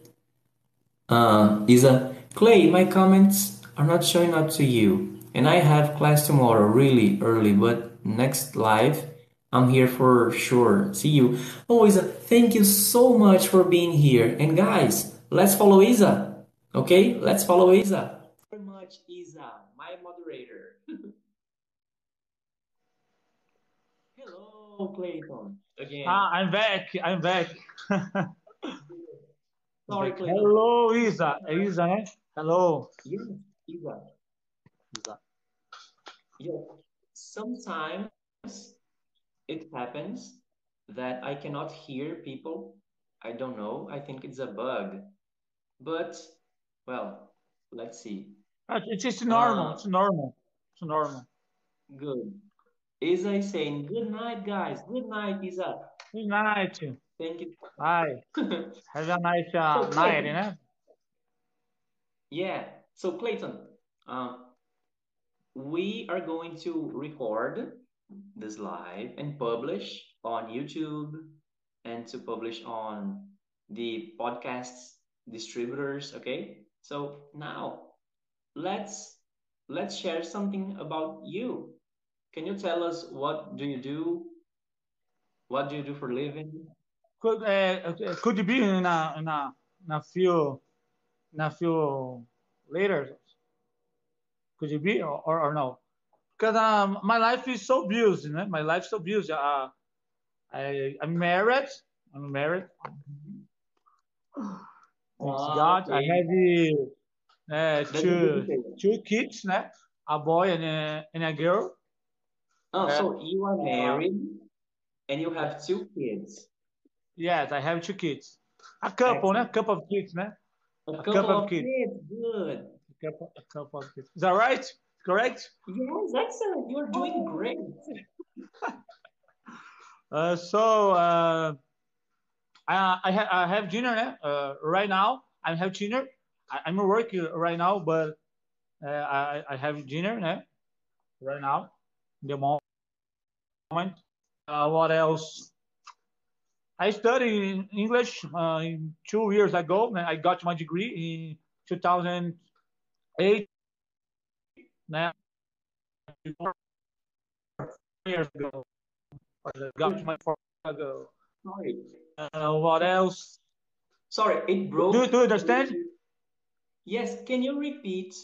Uh, Isa, Clay, my comments are not showing up to you. And I have class tomorrow really early, but next live, I'm here for sure. See you. Oh, Isa, thank you so much for being here. And guys, let's follow Isa. Okay, let's follow Isa. Very much, Isa, my moderator. Hello, Clayton. Again. Ah, I'm back, I'm back. (laughs) Sorry, Clayton. Hello, Isa. Isa, né? Hello. Yes, Isa. Isa. Yeah. Sometimes it happens that I cannot hear people. I don't know. I think it's a bug. But, well, let's see. It's, just normal, Ah. it's normal. It's normal. Good. Isa is saying, Good night, guys. Good night, Isa. Good night. Thank you. Bye. (laughs) Have a nice uh, Okay. night, né? Yeah. So, Clayton, um, we are going to record this live and publish on YouTube and to publish on the podcast distributors. Okay. So now let's let's share something about you. Can you tell us what do you do? What do you do for a living? Could, uh, could you be in a, in a, in a few, in a few later. Could you be or, or, or no? Because um, my life is so busy, né? My life is so busy. Uh, I, I'm married. I'm married. Thanks Ah, God. I have uh, two two kids, né? A boy and a, and a girl. Oh, Uh, so you are uh, married and you have two kids. yes, I have two kids. A couple, né? Excellent. Couple of kids, né? A A couple couple of of kids. kids. Good. A couple, a couple of kids. Is that right? Correct? Yes, excellent. You're doing great. (laughs) Uh, so uh, I I, ha I have dinner né? Uh, right now. I have dinner. I, I'm working right now, but uh, I I have dinner né? right now. The moment. Uh, what else? I studied English uh, two years ago. and I got my degree in 2008. Né? Years ago. I got my four years ago. Sorry. Uh, what else? Sorry, it broke. Do, do you understand? Yes, can you repeat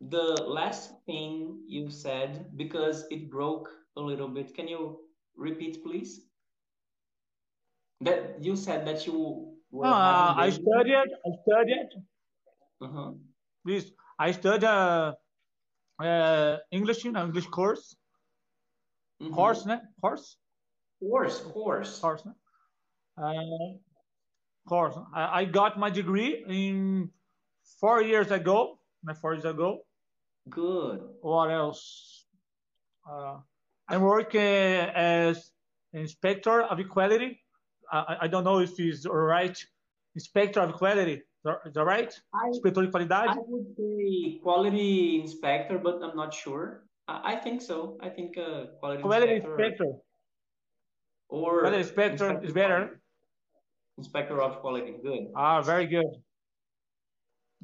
the last thing you said because it broke a little bit? Can you repeat, please? That you said that you were Uh, I studied. I studied. Uh-huh. Please, I studied uh, uh, English, know, English course, Mhm. course, né? Course, Course, course. course? Uh, course. I, I got my degree in four years ago. né, Four years ago. Good. What else? Uh, I'm working as inspector of equality. I, I- don't know if it's right. Inspector of equality. Is that right? I Inspetor de I would say quality inspector, but I'm not sure. I, I think so. I think uh, quality Quality inspector inspector. or Quality inspector inspector is better. Inspector of quality. Good. Ah, very good.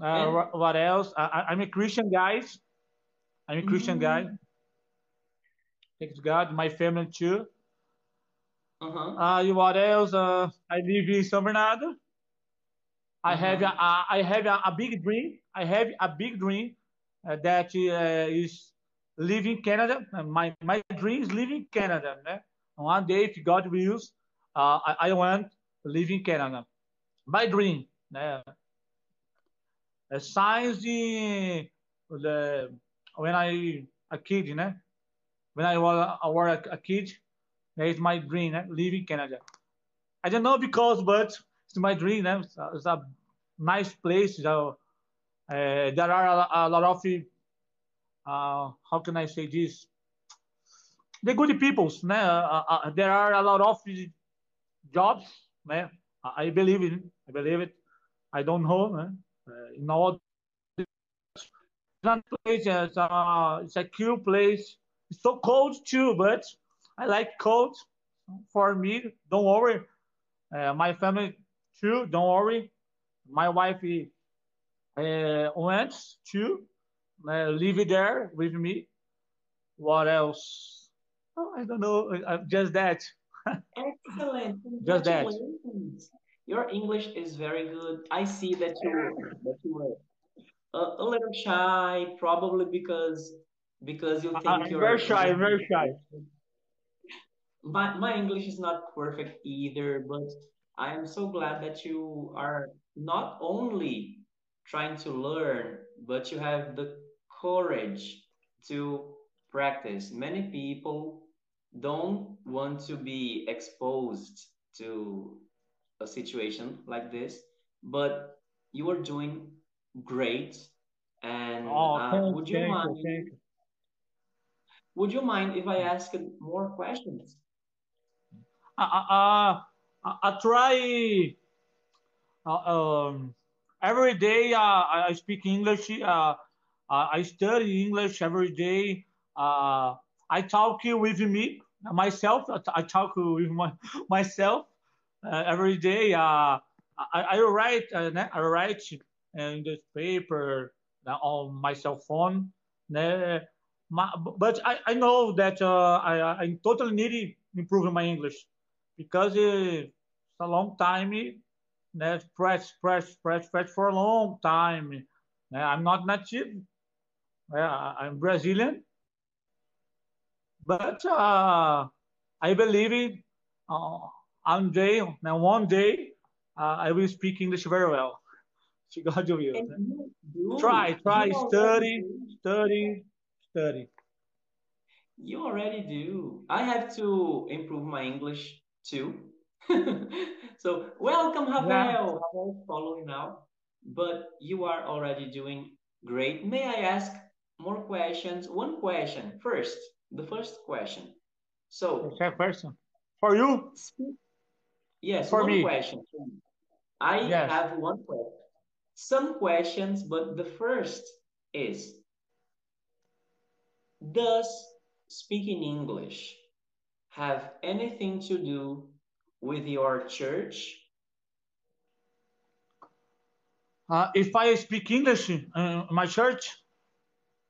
Uh, And what else? I, I- I'm a Christian, guys. I'm a Christian guy. Thanks God. My family too. uh-huh. Uh, what else? Uh, I live in São Bernardo. I have Uh-huh. a- I have a, a big dream. I have a big dream uh, that uh, is live in Canada. My my dream is live in Canada. né? One day, if God wills, uh, I, I want to live in Canada. My dream. né? Uh, since the, the when I a kid, né? When I was a, kid, is my dream. in Canada. I don't know because, but it's my dream. It's a, it's a nice place. So, uh, there are a, a lot of uh, how can I say this? The good peoples. né? Uh, uh, there are a lot of jobs. I believe in. I believe it. I don't know. né? Uh, in all one place, it's a, it's a cool place. It's so cold too, but I like cold. For me, don't worry. Uh, my family too, don't worry. My wife uh, went to uh, live there with me. What else? Oh, I don't know. Uh, just that. (laughs) Excellent. Just that. Your English is very good. I see that you that you were a, a little shy, probably because because you I, think I'm your very shy. Very shy. (laughs) my my English is not perfect either, but I am so glad that you are not only trying to learn, but you have the courage to practice. Many people don't want to be exposed to a situation like this, but you are doing great. And Oh, uh, would you mind, you. Would you mind if I ask more questions? I, I, I, I try uh, um, every day. Uh, I speak English. Uh, uh, I study English every day. Uh, I talk with me myself. I talk with my, (laughs) myself uh, every day. Uh, I, I write. Uh, I write in this paper uh, on my cell phone. My, but I, I know that uh, I, I totally need to improve my English because it's a long time. Né? Press, press, press, press for a long time. I'm not native. I'm Brazilian, but uh, I believe it. Uh, one day, now one day, uh, I will speak English very well. Se God will. You Try, try, study, study, study. You already do. I have to improve my English too. (laughs) so welcome. Yeah. Is following now, but you are already doing great. May I ask more questions? One question first. The first question. So Okay, person. For you? yes, For one me. question. I Yes. have one question. Some questions, but the first is, does speaking English have anything to do with your church? Uh, if I speak English in my church,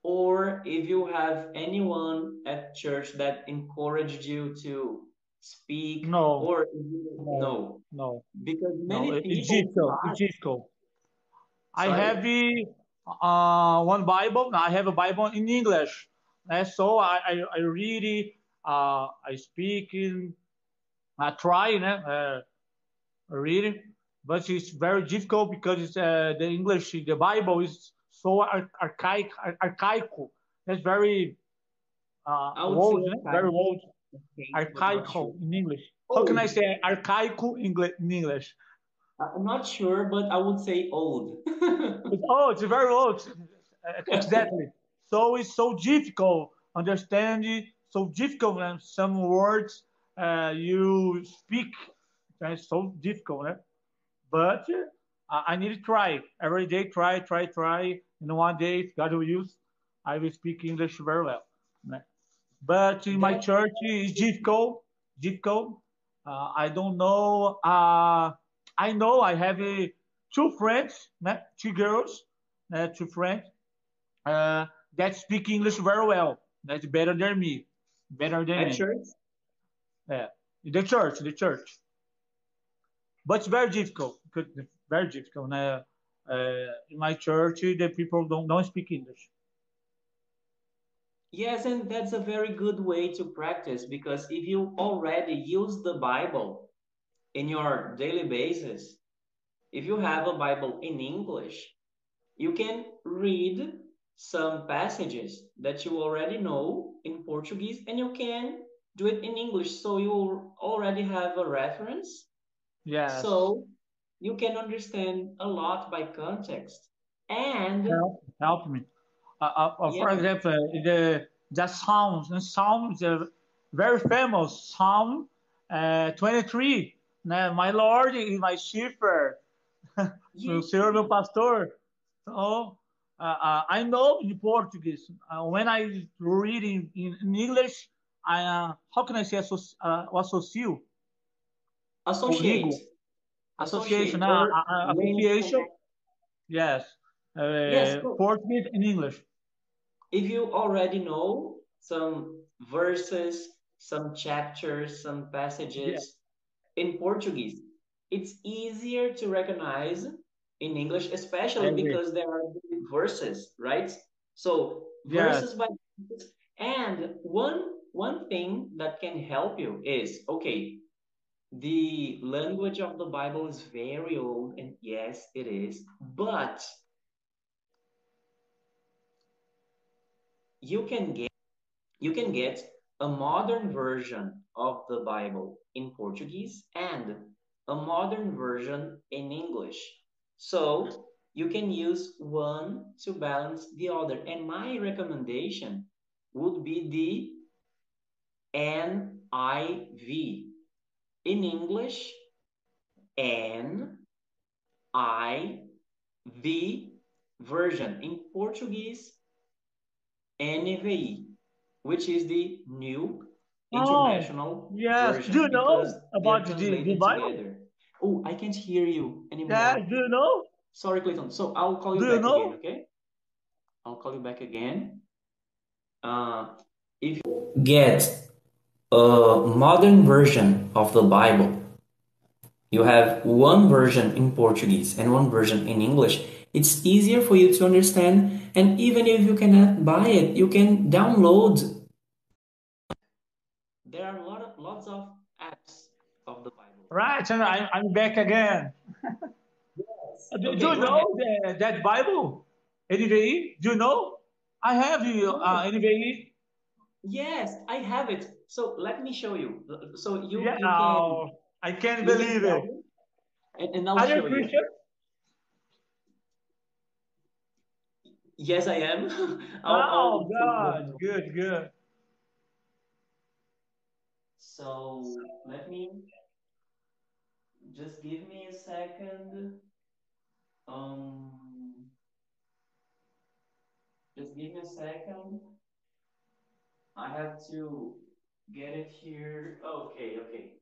Or if you have anyone at church that encouraged you to speak, No. or No. no, no. because No, many it's people difficult. try- It's difficult. I have uh, one Bible. I have a Bible in English. And so I, I, I read it. Uh, I speak in, I try, né? Uh, read. But it's very difficult because it's, uh, the English, the Bible is so ar- archaic, ar- archaical. That's very uh, old, very old, Okay, archaical in English. How can I say archaical in English? I'm not sure, but I would say old. (laughs) It's old. It's very old. Exactly. So it's so difficult understanding. So difficult when some words uh, you speak. It's so difficult. Eh? But uh, I need to try every day. Try, try, try. And one day, if God will use, I will speak English very well. But in my church, it's difficult. Difficult. Uh, I don't know. Uh, I know I have uh, two friends, né? two girls, uh, two friends uh, that speak English very well. That's better than me. Better than At me. church? Yeah. The church, the church. But it's very difficult. Very difficult. né? Uh, in my church, the people don't, don't speak English. Yes, and that's a very good way to practice because if you already use the Bible in your daily basis, if you have a Bible in English, you can read some passages that you already know in Portuguese and you can do it in English. So you already have a reference. Yes. So you can understand a lot by context. And help, help me. Uh, uh, uh, For example, the the Psalms, the Psalms are very famous. Psalm uh, 23. né? My Lord is my shepherd. (laughs) O Senhor meu pastor. So, I know in Portuguese. Uh, when I read in, in, in English, I uh, how can I say associ, uh, associo? associate. Comigo. Association, uh, uh, uh, association. Yes. Uh, Yes. Portuguese and English. if you already know some verses, some chapters, some passages in Portuguese, it's easier to recognize in English, especially because there are verses, right? So Yes. verses by and one one thing that can help you is okay, the language of the Bible is very old, and yes, it is, but you can get you can get a modern version of the Bible in Portuguese and a modern version in English. So you can use one to balance the other. And my recommendation would be the NIV. In English, N I V version. In Portuguese, NVI, which is the new Oh, international yes. version. Do you know about the- the Bible? Oh, I can't hear you anymore. Yeah, do you know? Sorry, Clayton. So I'll call you Do you back know? again, okay? I'll call you back again. Uh, if you get a modern version of the Bible, you have one version in Portuguese and one version in English, it's easier for you to understand. And even if you cannot buy it, you can download. There are a lot of lots of apps of the Bible. Right, and I, I'm back again. (laughs) Do, do you know the, that Bible? NVI? Do you know? I have you. uh, NVI Yes, I have it. So let me show you. So you, Yeah, you can oh, I can't can believe tell it. and, and I'll Are you show a you. Christian? Yes, I am. (laughs) Oh that God, good, good. So let me just give me a second. Um, just give me a second. I have to get it here. Okay, okay.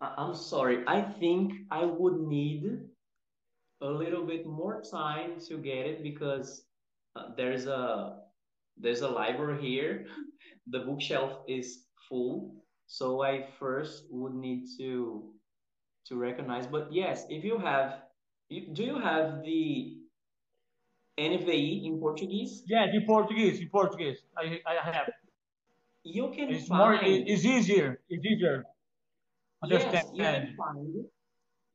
I'm sorry. I think I would need a little bit more time to get it because uh, there's a there's a library here. (laughs) The bookshelf is full, so I first would need to to recognize. But yes, if you have, you, do you have the NVI in Portuguese? Yes, in Portuguese, in Portuguese. I, I have. You can It's more, it- find, it's easier. It's easier. yes, you can find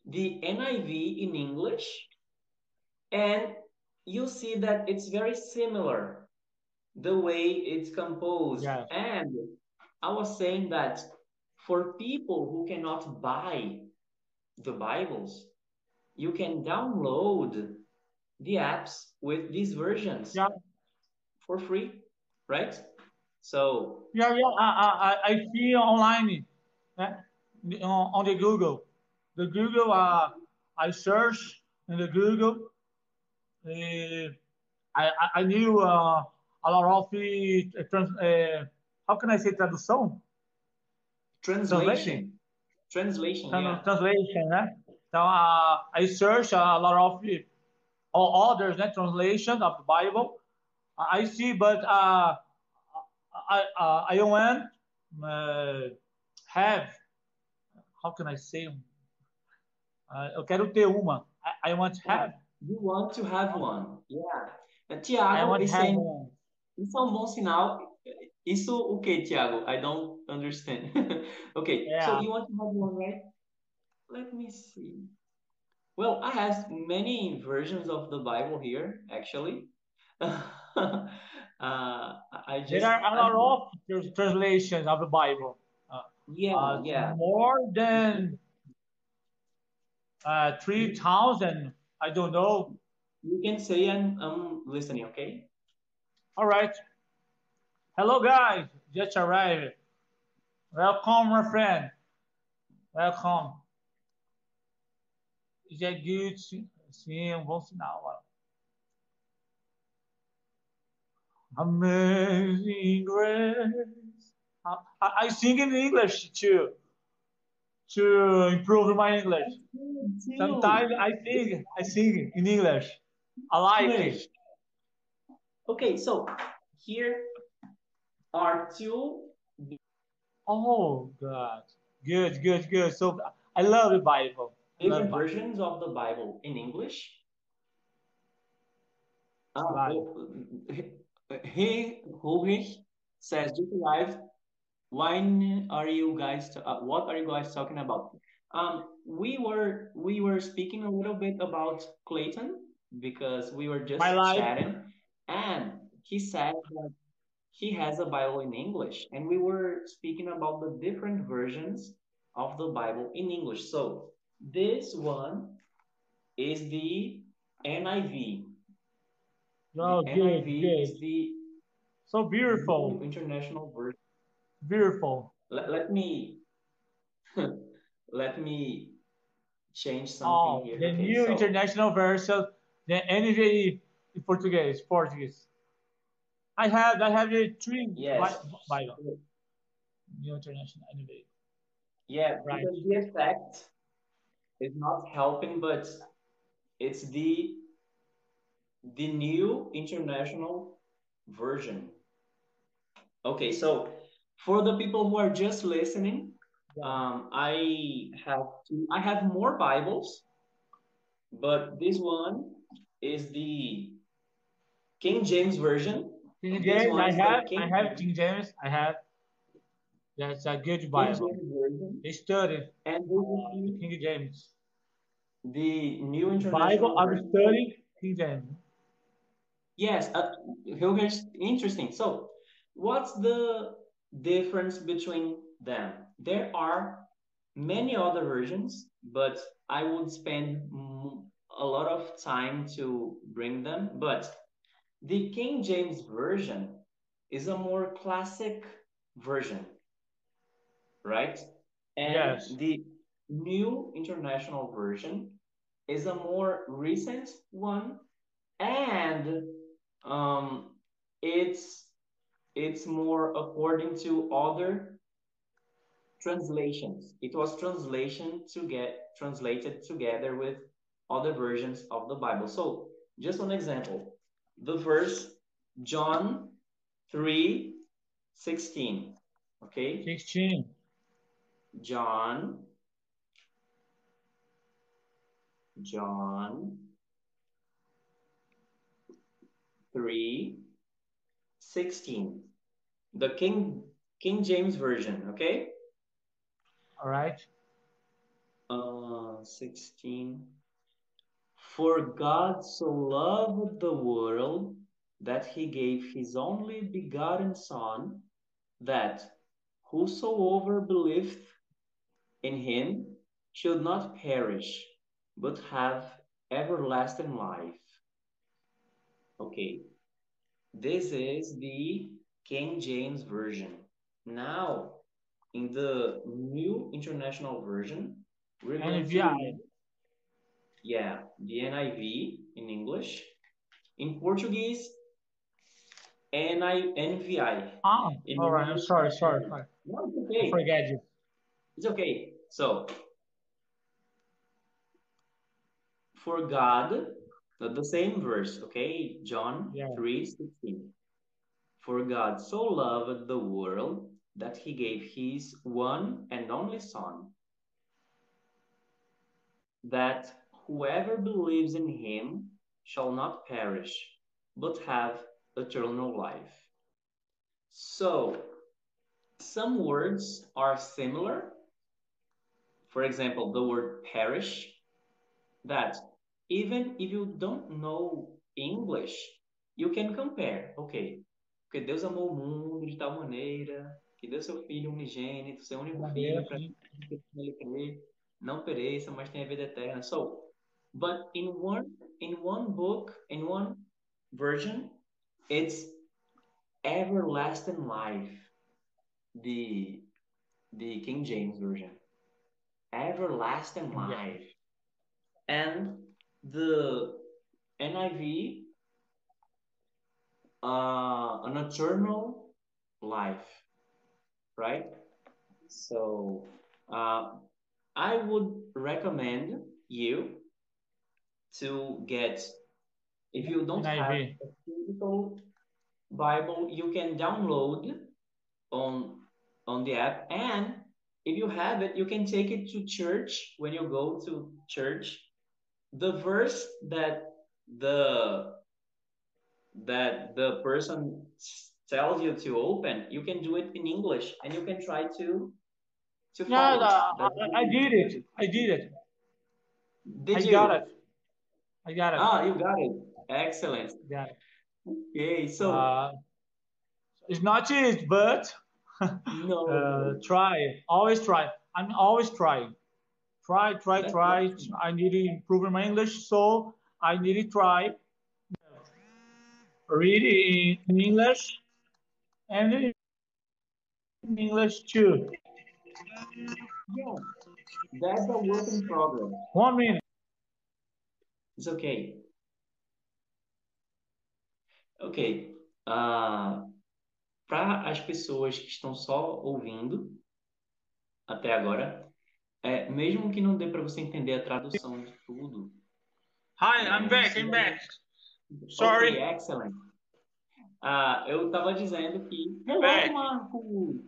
the NIV in English, and you see that it's very similar the way it's composed. Yes. And I was saying that for people who cannot buy the Bibles, you can download the apps with these versions Yeah, for free, right? So, yeah, yeah. I, I, I- see online eh, on, on the Google. The Google, uh, I search in the Google. Uh, I, I, knew uh, a lot of uh, trans, uh, how can I say tradução? Translation. translation, translation, Tran- yeah. Translation, né? Então, uh, I search a lot of all others, né? Translation of the Bible. I see, but uh, I, uh, I want uh, have, how can I say? Uh, eu quero ter uma. I, I want to have. You want to have one, yeah. Tiago want is to have saying, one. isso é um bom sinal. Isso o que, Tiago? I don't understand. (laughs) Okay, so you want to have one, right? Let me see. Well, I have many versions of the Bible here, actually. (laughs) Uh, I There just, are a I, lot of trans- translations of the Bible. Uh, yeah, uh, yeah. more than uh, 3,000. I don't know. You can say I'm, I'm listening, okay? All right. Hello, guys. Just arrived. Welcome, my friend. Welcome. Isso é good. Sim, bom sinal. Amazing grace. I, I I sing in English too to improve my English. Sometimes I sing, I sing in English. I like it. Okay, so here are Oh God, good, good, good. So I love the Bible. Different Bible. versions of the Bible in English. Uh, he Ulrich says, just arrived. When are you guys? uh, what are you guys talking about? Um, we were we were speaking a little bit about Clayton because we were just My life. chatting, and he said that he has a Bible in English, and we were speaking about the different versions of the Bible in English. So this one is the NIV. Oh, The good, NIV good. is the So beautiful, International Version. beautiful. Let, let me (laughs) let me change something Oh, here. the Okay, new so international version, the NVI in Portuguese, Portuguese. I have, I have the three yes, Bi- Bible, new international NVI. yeah, Right. because the effect is not helping, but it's the the new international version. Okay, so for the people who are just listening, um, I have two, I have more Bibles, but this one is the King James version. King James, I have, I have King James, I have. That's a good Bible. James version, and the, King James. the New International Bible, I'm studying King James. Yes, uh, here's interesting. So, what's the difference between them? There are many other versions, but I would spend a lot of time to bring them. But the King James Version is a more classic version, right? And Yes. the New International Version is a more recent one, and um, it's it's more according to other translations. It was translation to get translated together with other versions of the Bible. So, just one example. The verse John 3 16. Okay? 16. John John 3 16. The King King James version, okay? All right. Uh 16 For God so loved the world that he gave his only begotten son that whosoever believeth in him should not perish but have everlasting life. Okay. This is the King James Version. Now, in the New International Version, we're going to. Yeah, the NIV in English. In Portuguese, NI, NVI. Ah, In all right. I'm sorry, sorry, sorry. No, it's I okay. forget you. It's okay. So, for God, the, the same verse, okay? John Yeah. 3 16. For God so loved the world that he gave his one and only Son, that whoever believes in him shall not perish, but have eternal life. So, some words are similar. For example, the word perish, that even if you don't know English, you can compare. Ok, porque Deus amou o mundo de tal maneira que deu seu Filho unigênito, seu único filho, para que ele crer, não pereça, mas tenha vida eterna. So, but in one in one book, in one version, it's everlasting life. The the King James version. Everlasting Yeah. life. And the NIV uh, an eternal life, right? So uh, I would recommend you to get, if you don't have a physical Bible, you can download on on the app, and if you have it, you can take it to church when you go to church. The verse that the that the person tells you to open, you can do it in English, and you can try to to Yeah, follow. I, I did it. I did it. Did I you? got it. I got it. Ah, you got it. Excellent. It. Okay, so Uh, it's not easy, but no, (laughs) uh, try. Always try. I'm always trying. Try, try, That's try. awesome. I need to improve my English, so I need to try. Read in, in English and in English too. yeah, that's a work in progress. One minute. It's okay. Ok. Ah, Para as pessoas que estão só ouvindo até agora, é, mesmo que não dê para você entender a tradução de tudo. Hi, I'm back. I'm back. Sorry. excellent. Ah, eu estava dizendo que. Hello, Back. Marco!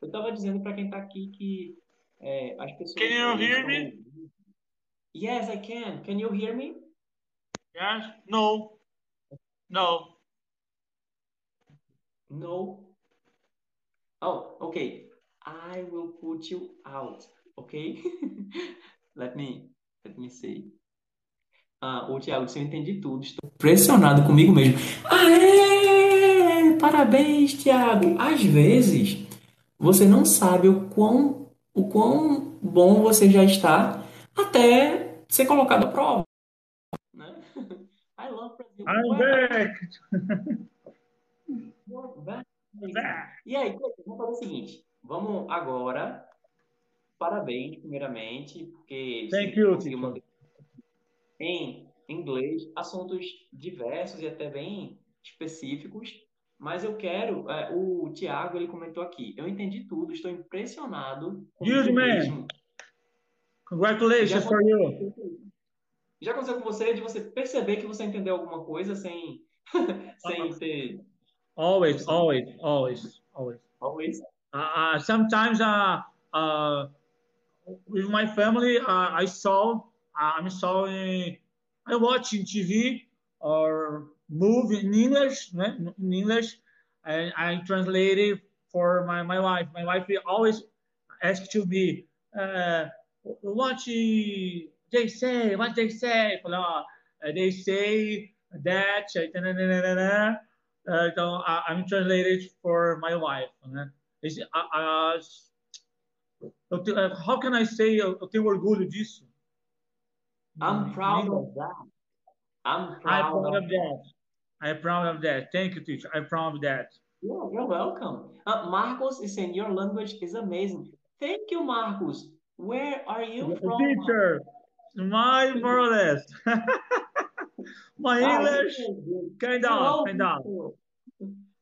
Eu estava dizendo para quem está aqui que é, as pessoas. Can you hear me? Yes, I can. Can you hear me? Yes? No. No. No. Oh, okay. I will put you out. Okay. (laughs) let me let me see. ah, o Thiago disse, eu entendi tudo, estou impressionado comigo mesmo. Aê! Parabéns, Thiago! Às vezes, você não sabe o quão, o quão bom você já está até ser colocado à prova. Né? (laughs) I love Brazil. I'm back! E aí, vamos fazer o seguinte. Vamos agora. Parabéns, primeiramente, porque Thank you, conseguiu manter em inglês assuntos diversos e até bem específicos. Mas eu quero, é, o Tiago ele comentou aqui, eu entendi tudo, estou impressionado. com Good você man. Congratulations Já for you. Já aconteceu com você de você perceber que você entendeu alguma coisa sem, (laughs) sem ter Always, always, always, always. always. Uh, uh, sometimes uh, uh, with my family, uh, I saw, I'm sorry, I watch in TV or movie in English, né? in English, and I translate it for my, my wife. My wife always asks to me, uh, what they say, what they say. Ó, uh, they say that. Uh, então, I- uh, I'm translated for my wife. Né? Esse, a- as- eu te- uh, how can I say eu, eu tenho orgulho disso? I'm mm, proud of that. I'm I'm proud proud of of that. I'm proud of that. Thank you, teacher. I'm proud of that. Yeah, you're welcome. Uh, Marcos is saying your language is amazing. Thank you, Marcos. Where are you from? Teacher, my more or less. (laughs) my Ah, English, kind Hello, of, kind of. Hello.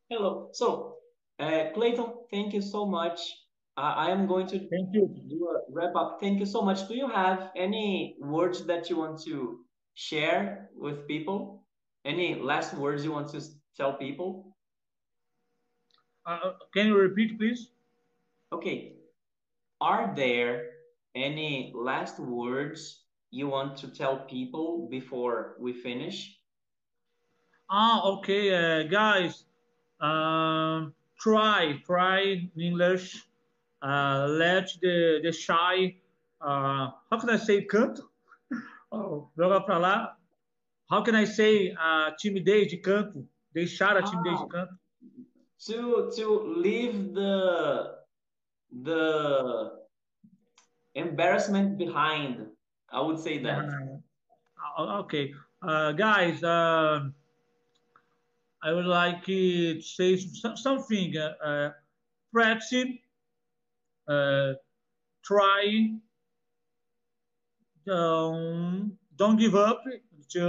Hello. So, uh, Clayton, thank you so much. Uh, I am going to Thank you. do a wrap up. Thank you so much. Do you have any words that you want to share with people? Any last words you want to tell people? Uh, can you repeat, please? Okay. Are there any last words you want to tell people before we finish? Ah, okay, uh, guys. Um, try, try in English. Uh, let the the shy. Uh, how can I say canto? (laughs) Oh, joga pra lá. How can I say uh, timidez de canto? Deixar a timidez de Ah. canto. To to leave the the embarrassment behind. I would say that. Uh, okay, uh, guys. Um, I would like to say some- something. Uh, uh, practice. Uh, try. Don't don't give up to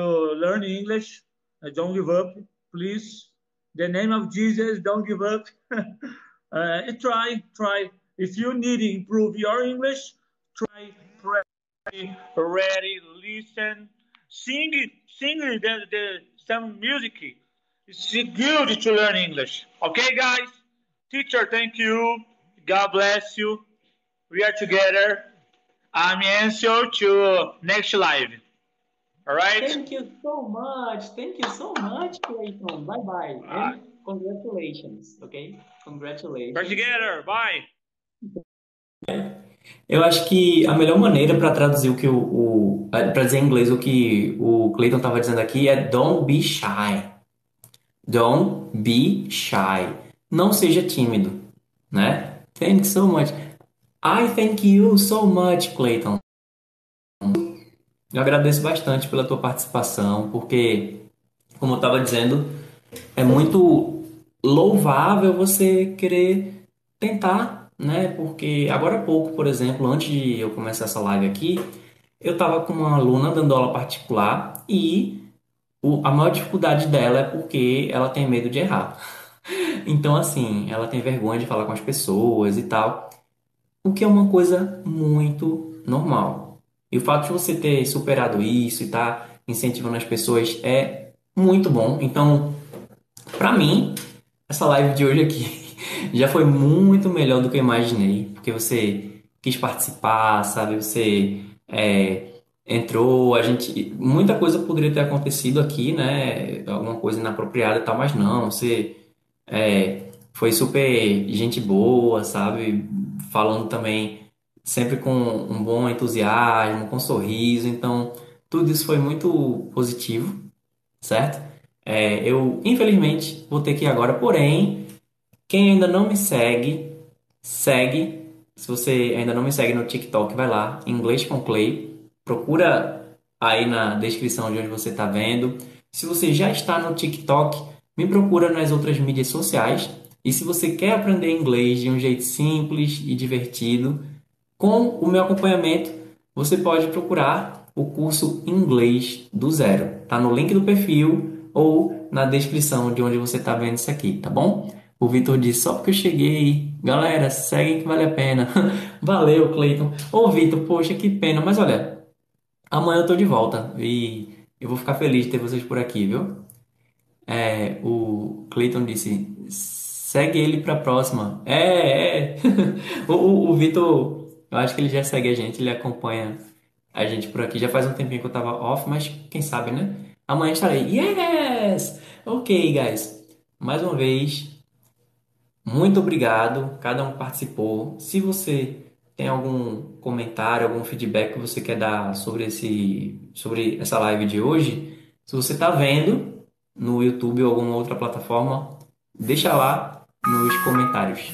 learn English. Uh, don't give up, please. The name of Jesus, don't give up. (laughs) uh, try, try. If you need to improve your English, try, pray, ready, listen, sing sing the, the, some music. It's good to learn English. Okay, guys? Teacher, thank you. God bless you. We are together. I'm Enzo to next live. All right? Thank you so much. Thank you so much, Clayton. Bye bye. And congratulations. Okay? Congratulations. We're together. Bye. Eu acho que a melhor maneira para traduzir o que o, o para dizer em inglês o que o Clayton estava dizendo aqui é don't be shy. Don't be shy. Não seja tímido, né? Thanks so much. I thank you so much, Clayton. Eu agradeço bastante pela tua participação, porque, como eu estava dizendo, é muito louvável você querer tentar, né? Porque agora há pouco, por exemplo, antes de eu começar essa live aqui, eu estava com uma aluna dando aula particular e o- a maior dificuldade dela é porque ela tem medo de errar. (laughs) Então, assim, ela tem vergonha de falar com as pessoas e tal, o que é uma coisa muito normal. E o fato de você ter superado isso e estar incentivando as pessoas é muito bom. Então, pra mim, essa live de hoje aqui (laughs) já foi muito melhor do que eu imaginei, porque você quis participar, sabe? Você é, entrou, a gente, muita coisa poderia ter acontecido aqui, né? Alguma coisa inapropriada e tal, mas não, você é, foi super gente boa, sabe? Falando também sempre com um bom entusiasmo, com sorriso. Então, tudo isso foi muito positivo, certo? É, eu, infelizmente, vou ter que ir agora, porém, quem ainda não me segue, segue. Se você ainda não me segue no TikTok, vai lá, Inglês com Clay. Procura aí na descrição de onde você está vendo. Se você já está no TikTok, me procura nas outras mídias sociais. E se você quer aprender inglês de um jeito simples e divertido, com o meu acompanhamento, você pode procurar o curso Inglês do Zero. Tá no link do perfil ou na descrição de onde você está vendo isso aqui, tá bom? O Vitor disse, só porque eu cheguei. Galera, segue que vale a pena. (laughs) Valeu, Cleiton. Ô, Vitor, poxa, que pena. Mas olha, amanhã eu tô de volta e eu vou ficar feliz de ter vocês por aqui, viu? É, o Cleiton disse, segue ele pra próxima. É, é. (laughs) o, o, o Vitor, eu acho que ele já segue a gente, ele acompanha a gente por aqui. Já faz um tempinho que eu tava off, mas quem sabe, né? Amanhã estarei. Yes! Ok, guys. Mais uma vez, muito obrigado, cada um participou. Se você tem algum comentário, algum feedback que você quer dar sobre esse, sobre essa live de hoje, se você está vendo no YouTube ou alguma outra plataforma, deixa lá nos comentários,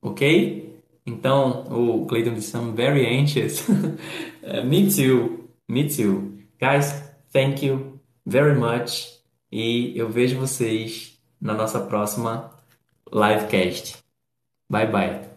ok? Então, o Clayton disse, I'm very anxious. (laughs) me too, me too. Guys, thank you very much. E eu vejo vocês na nossa próxima livecast. Bye bye.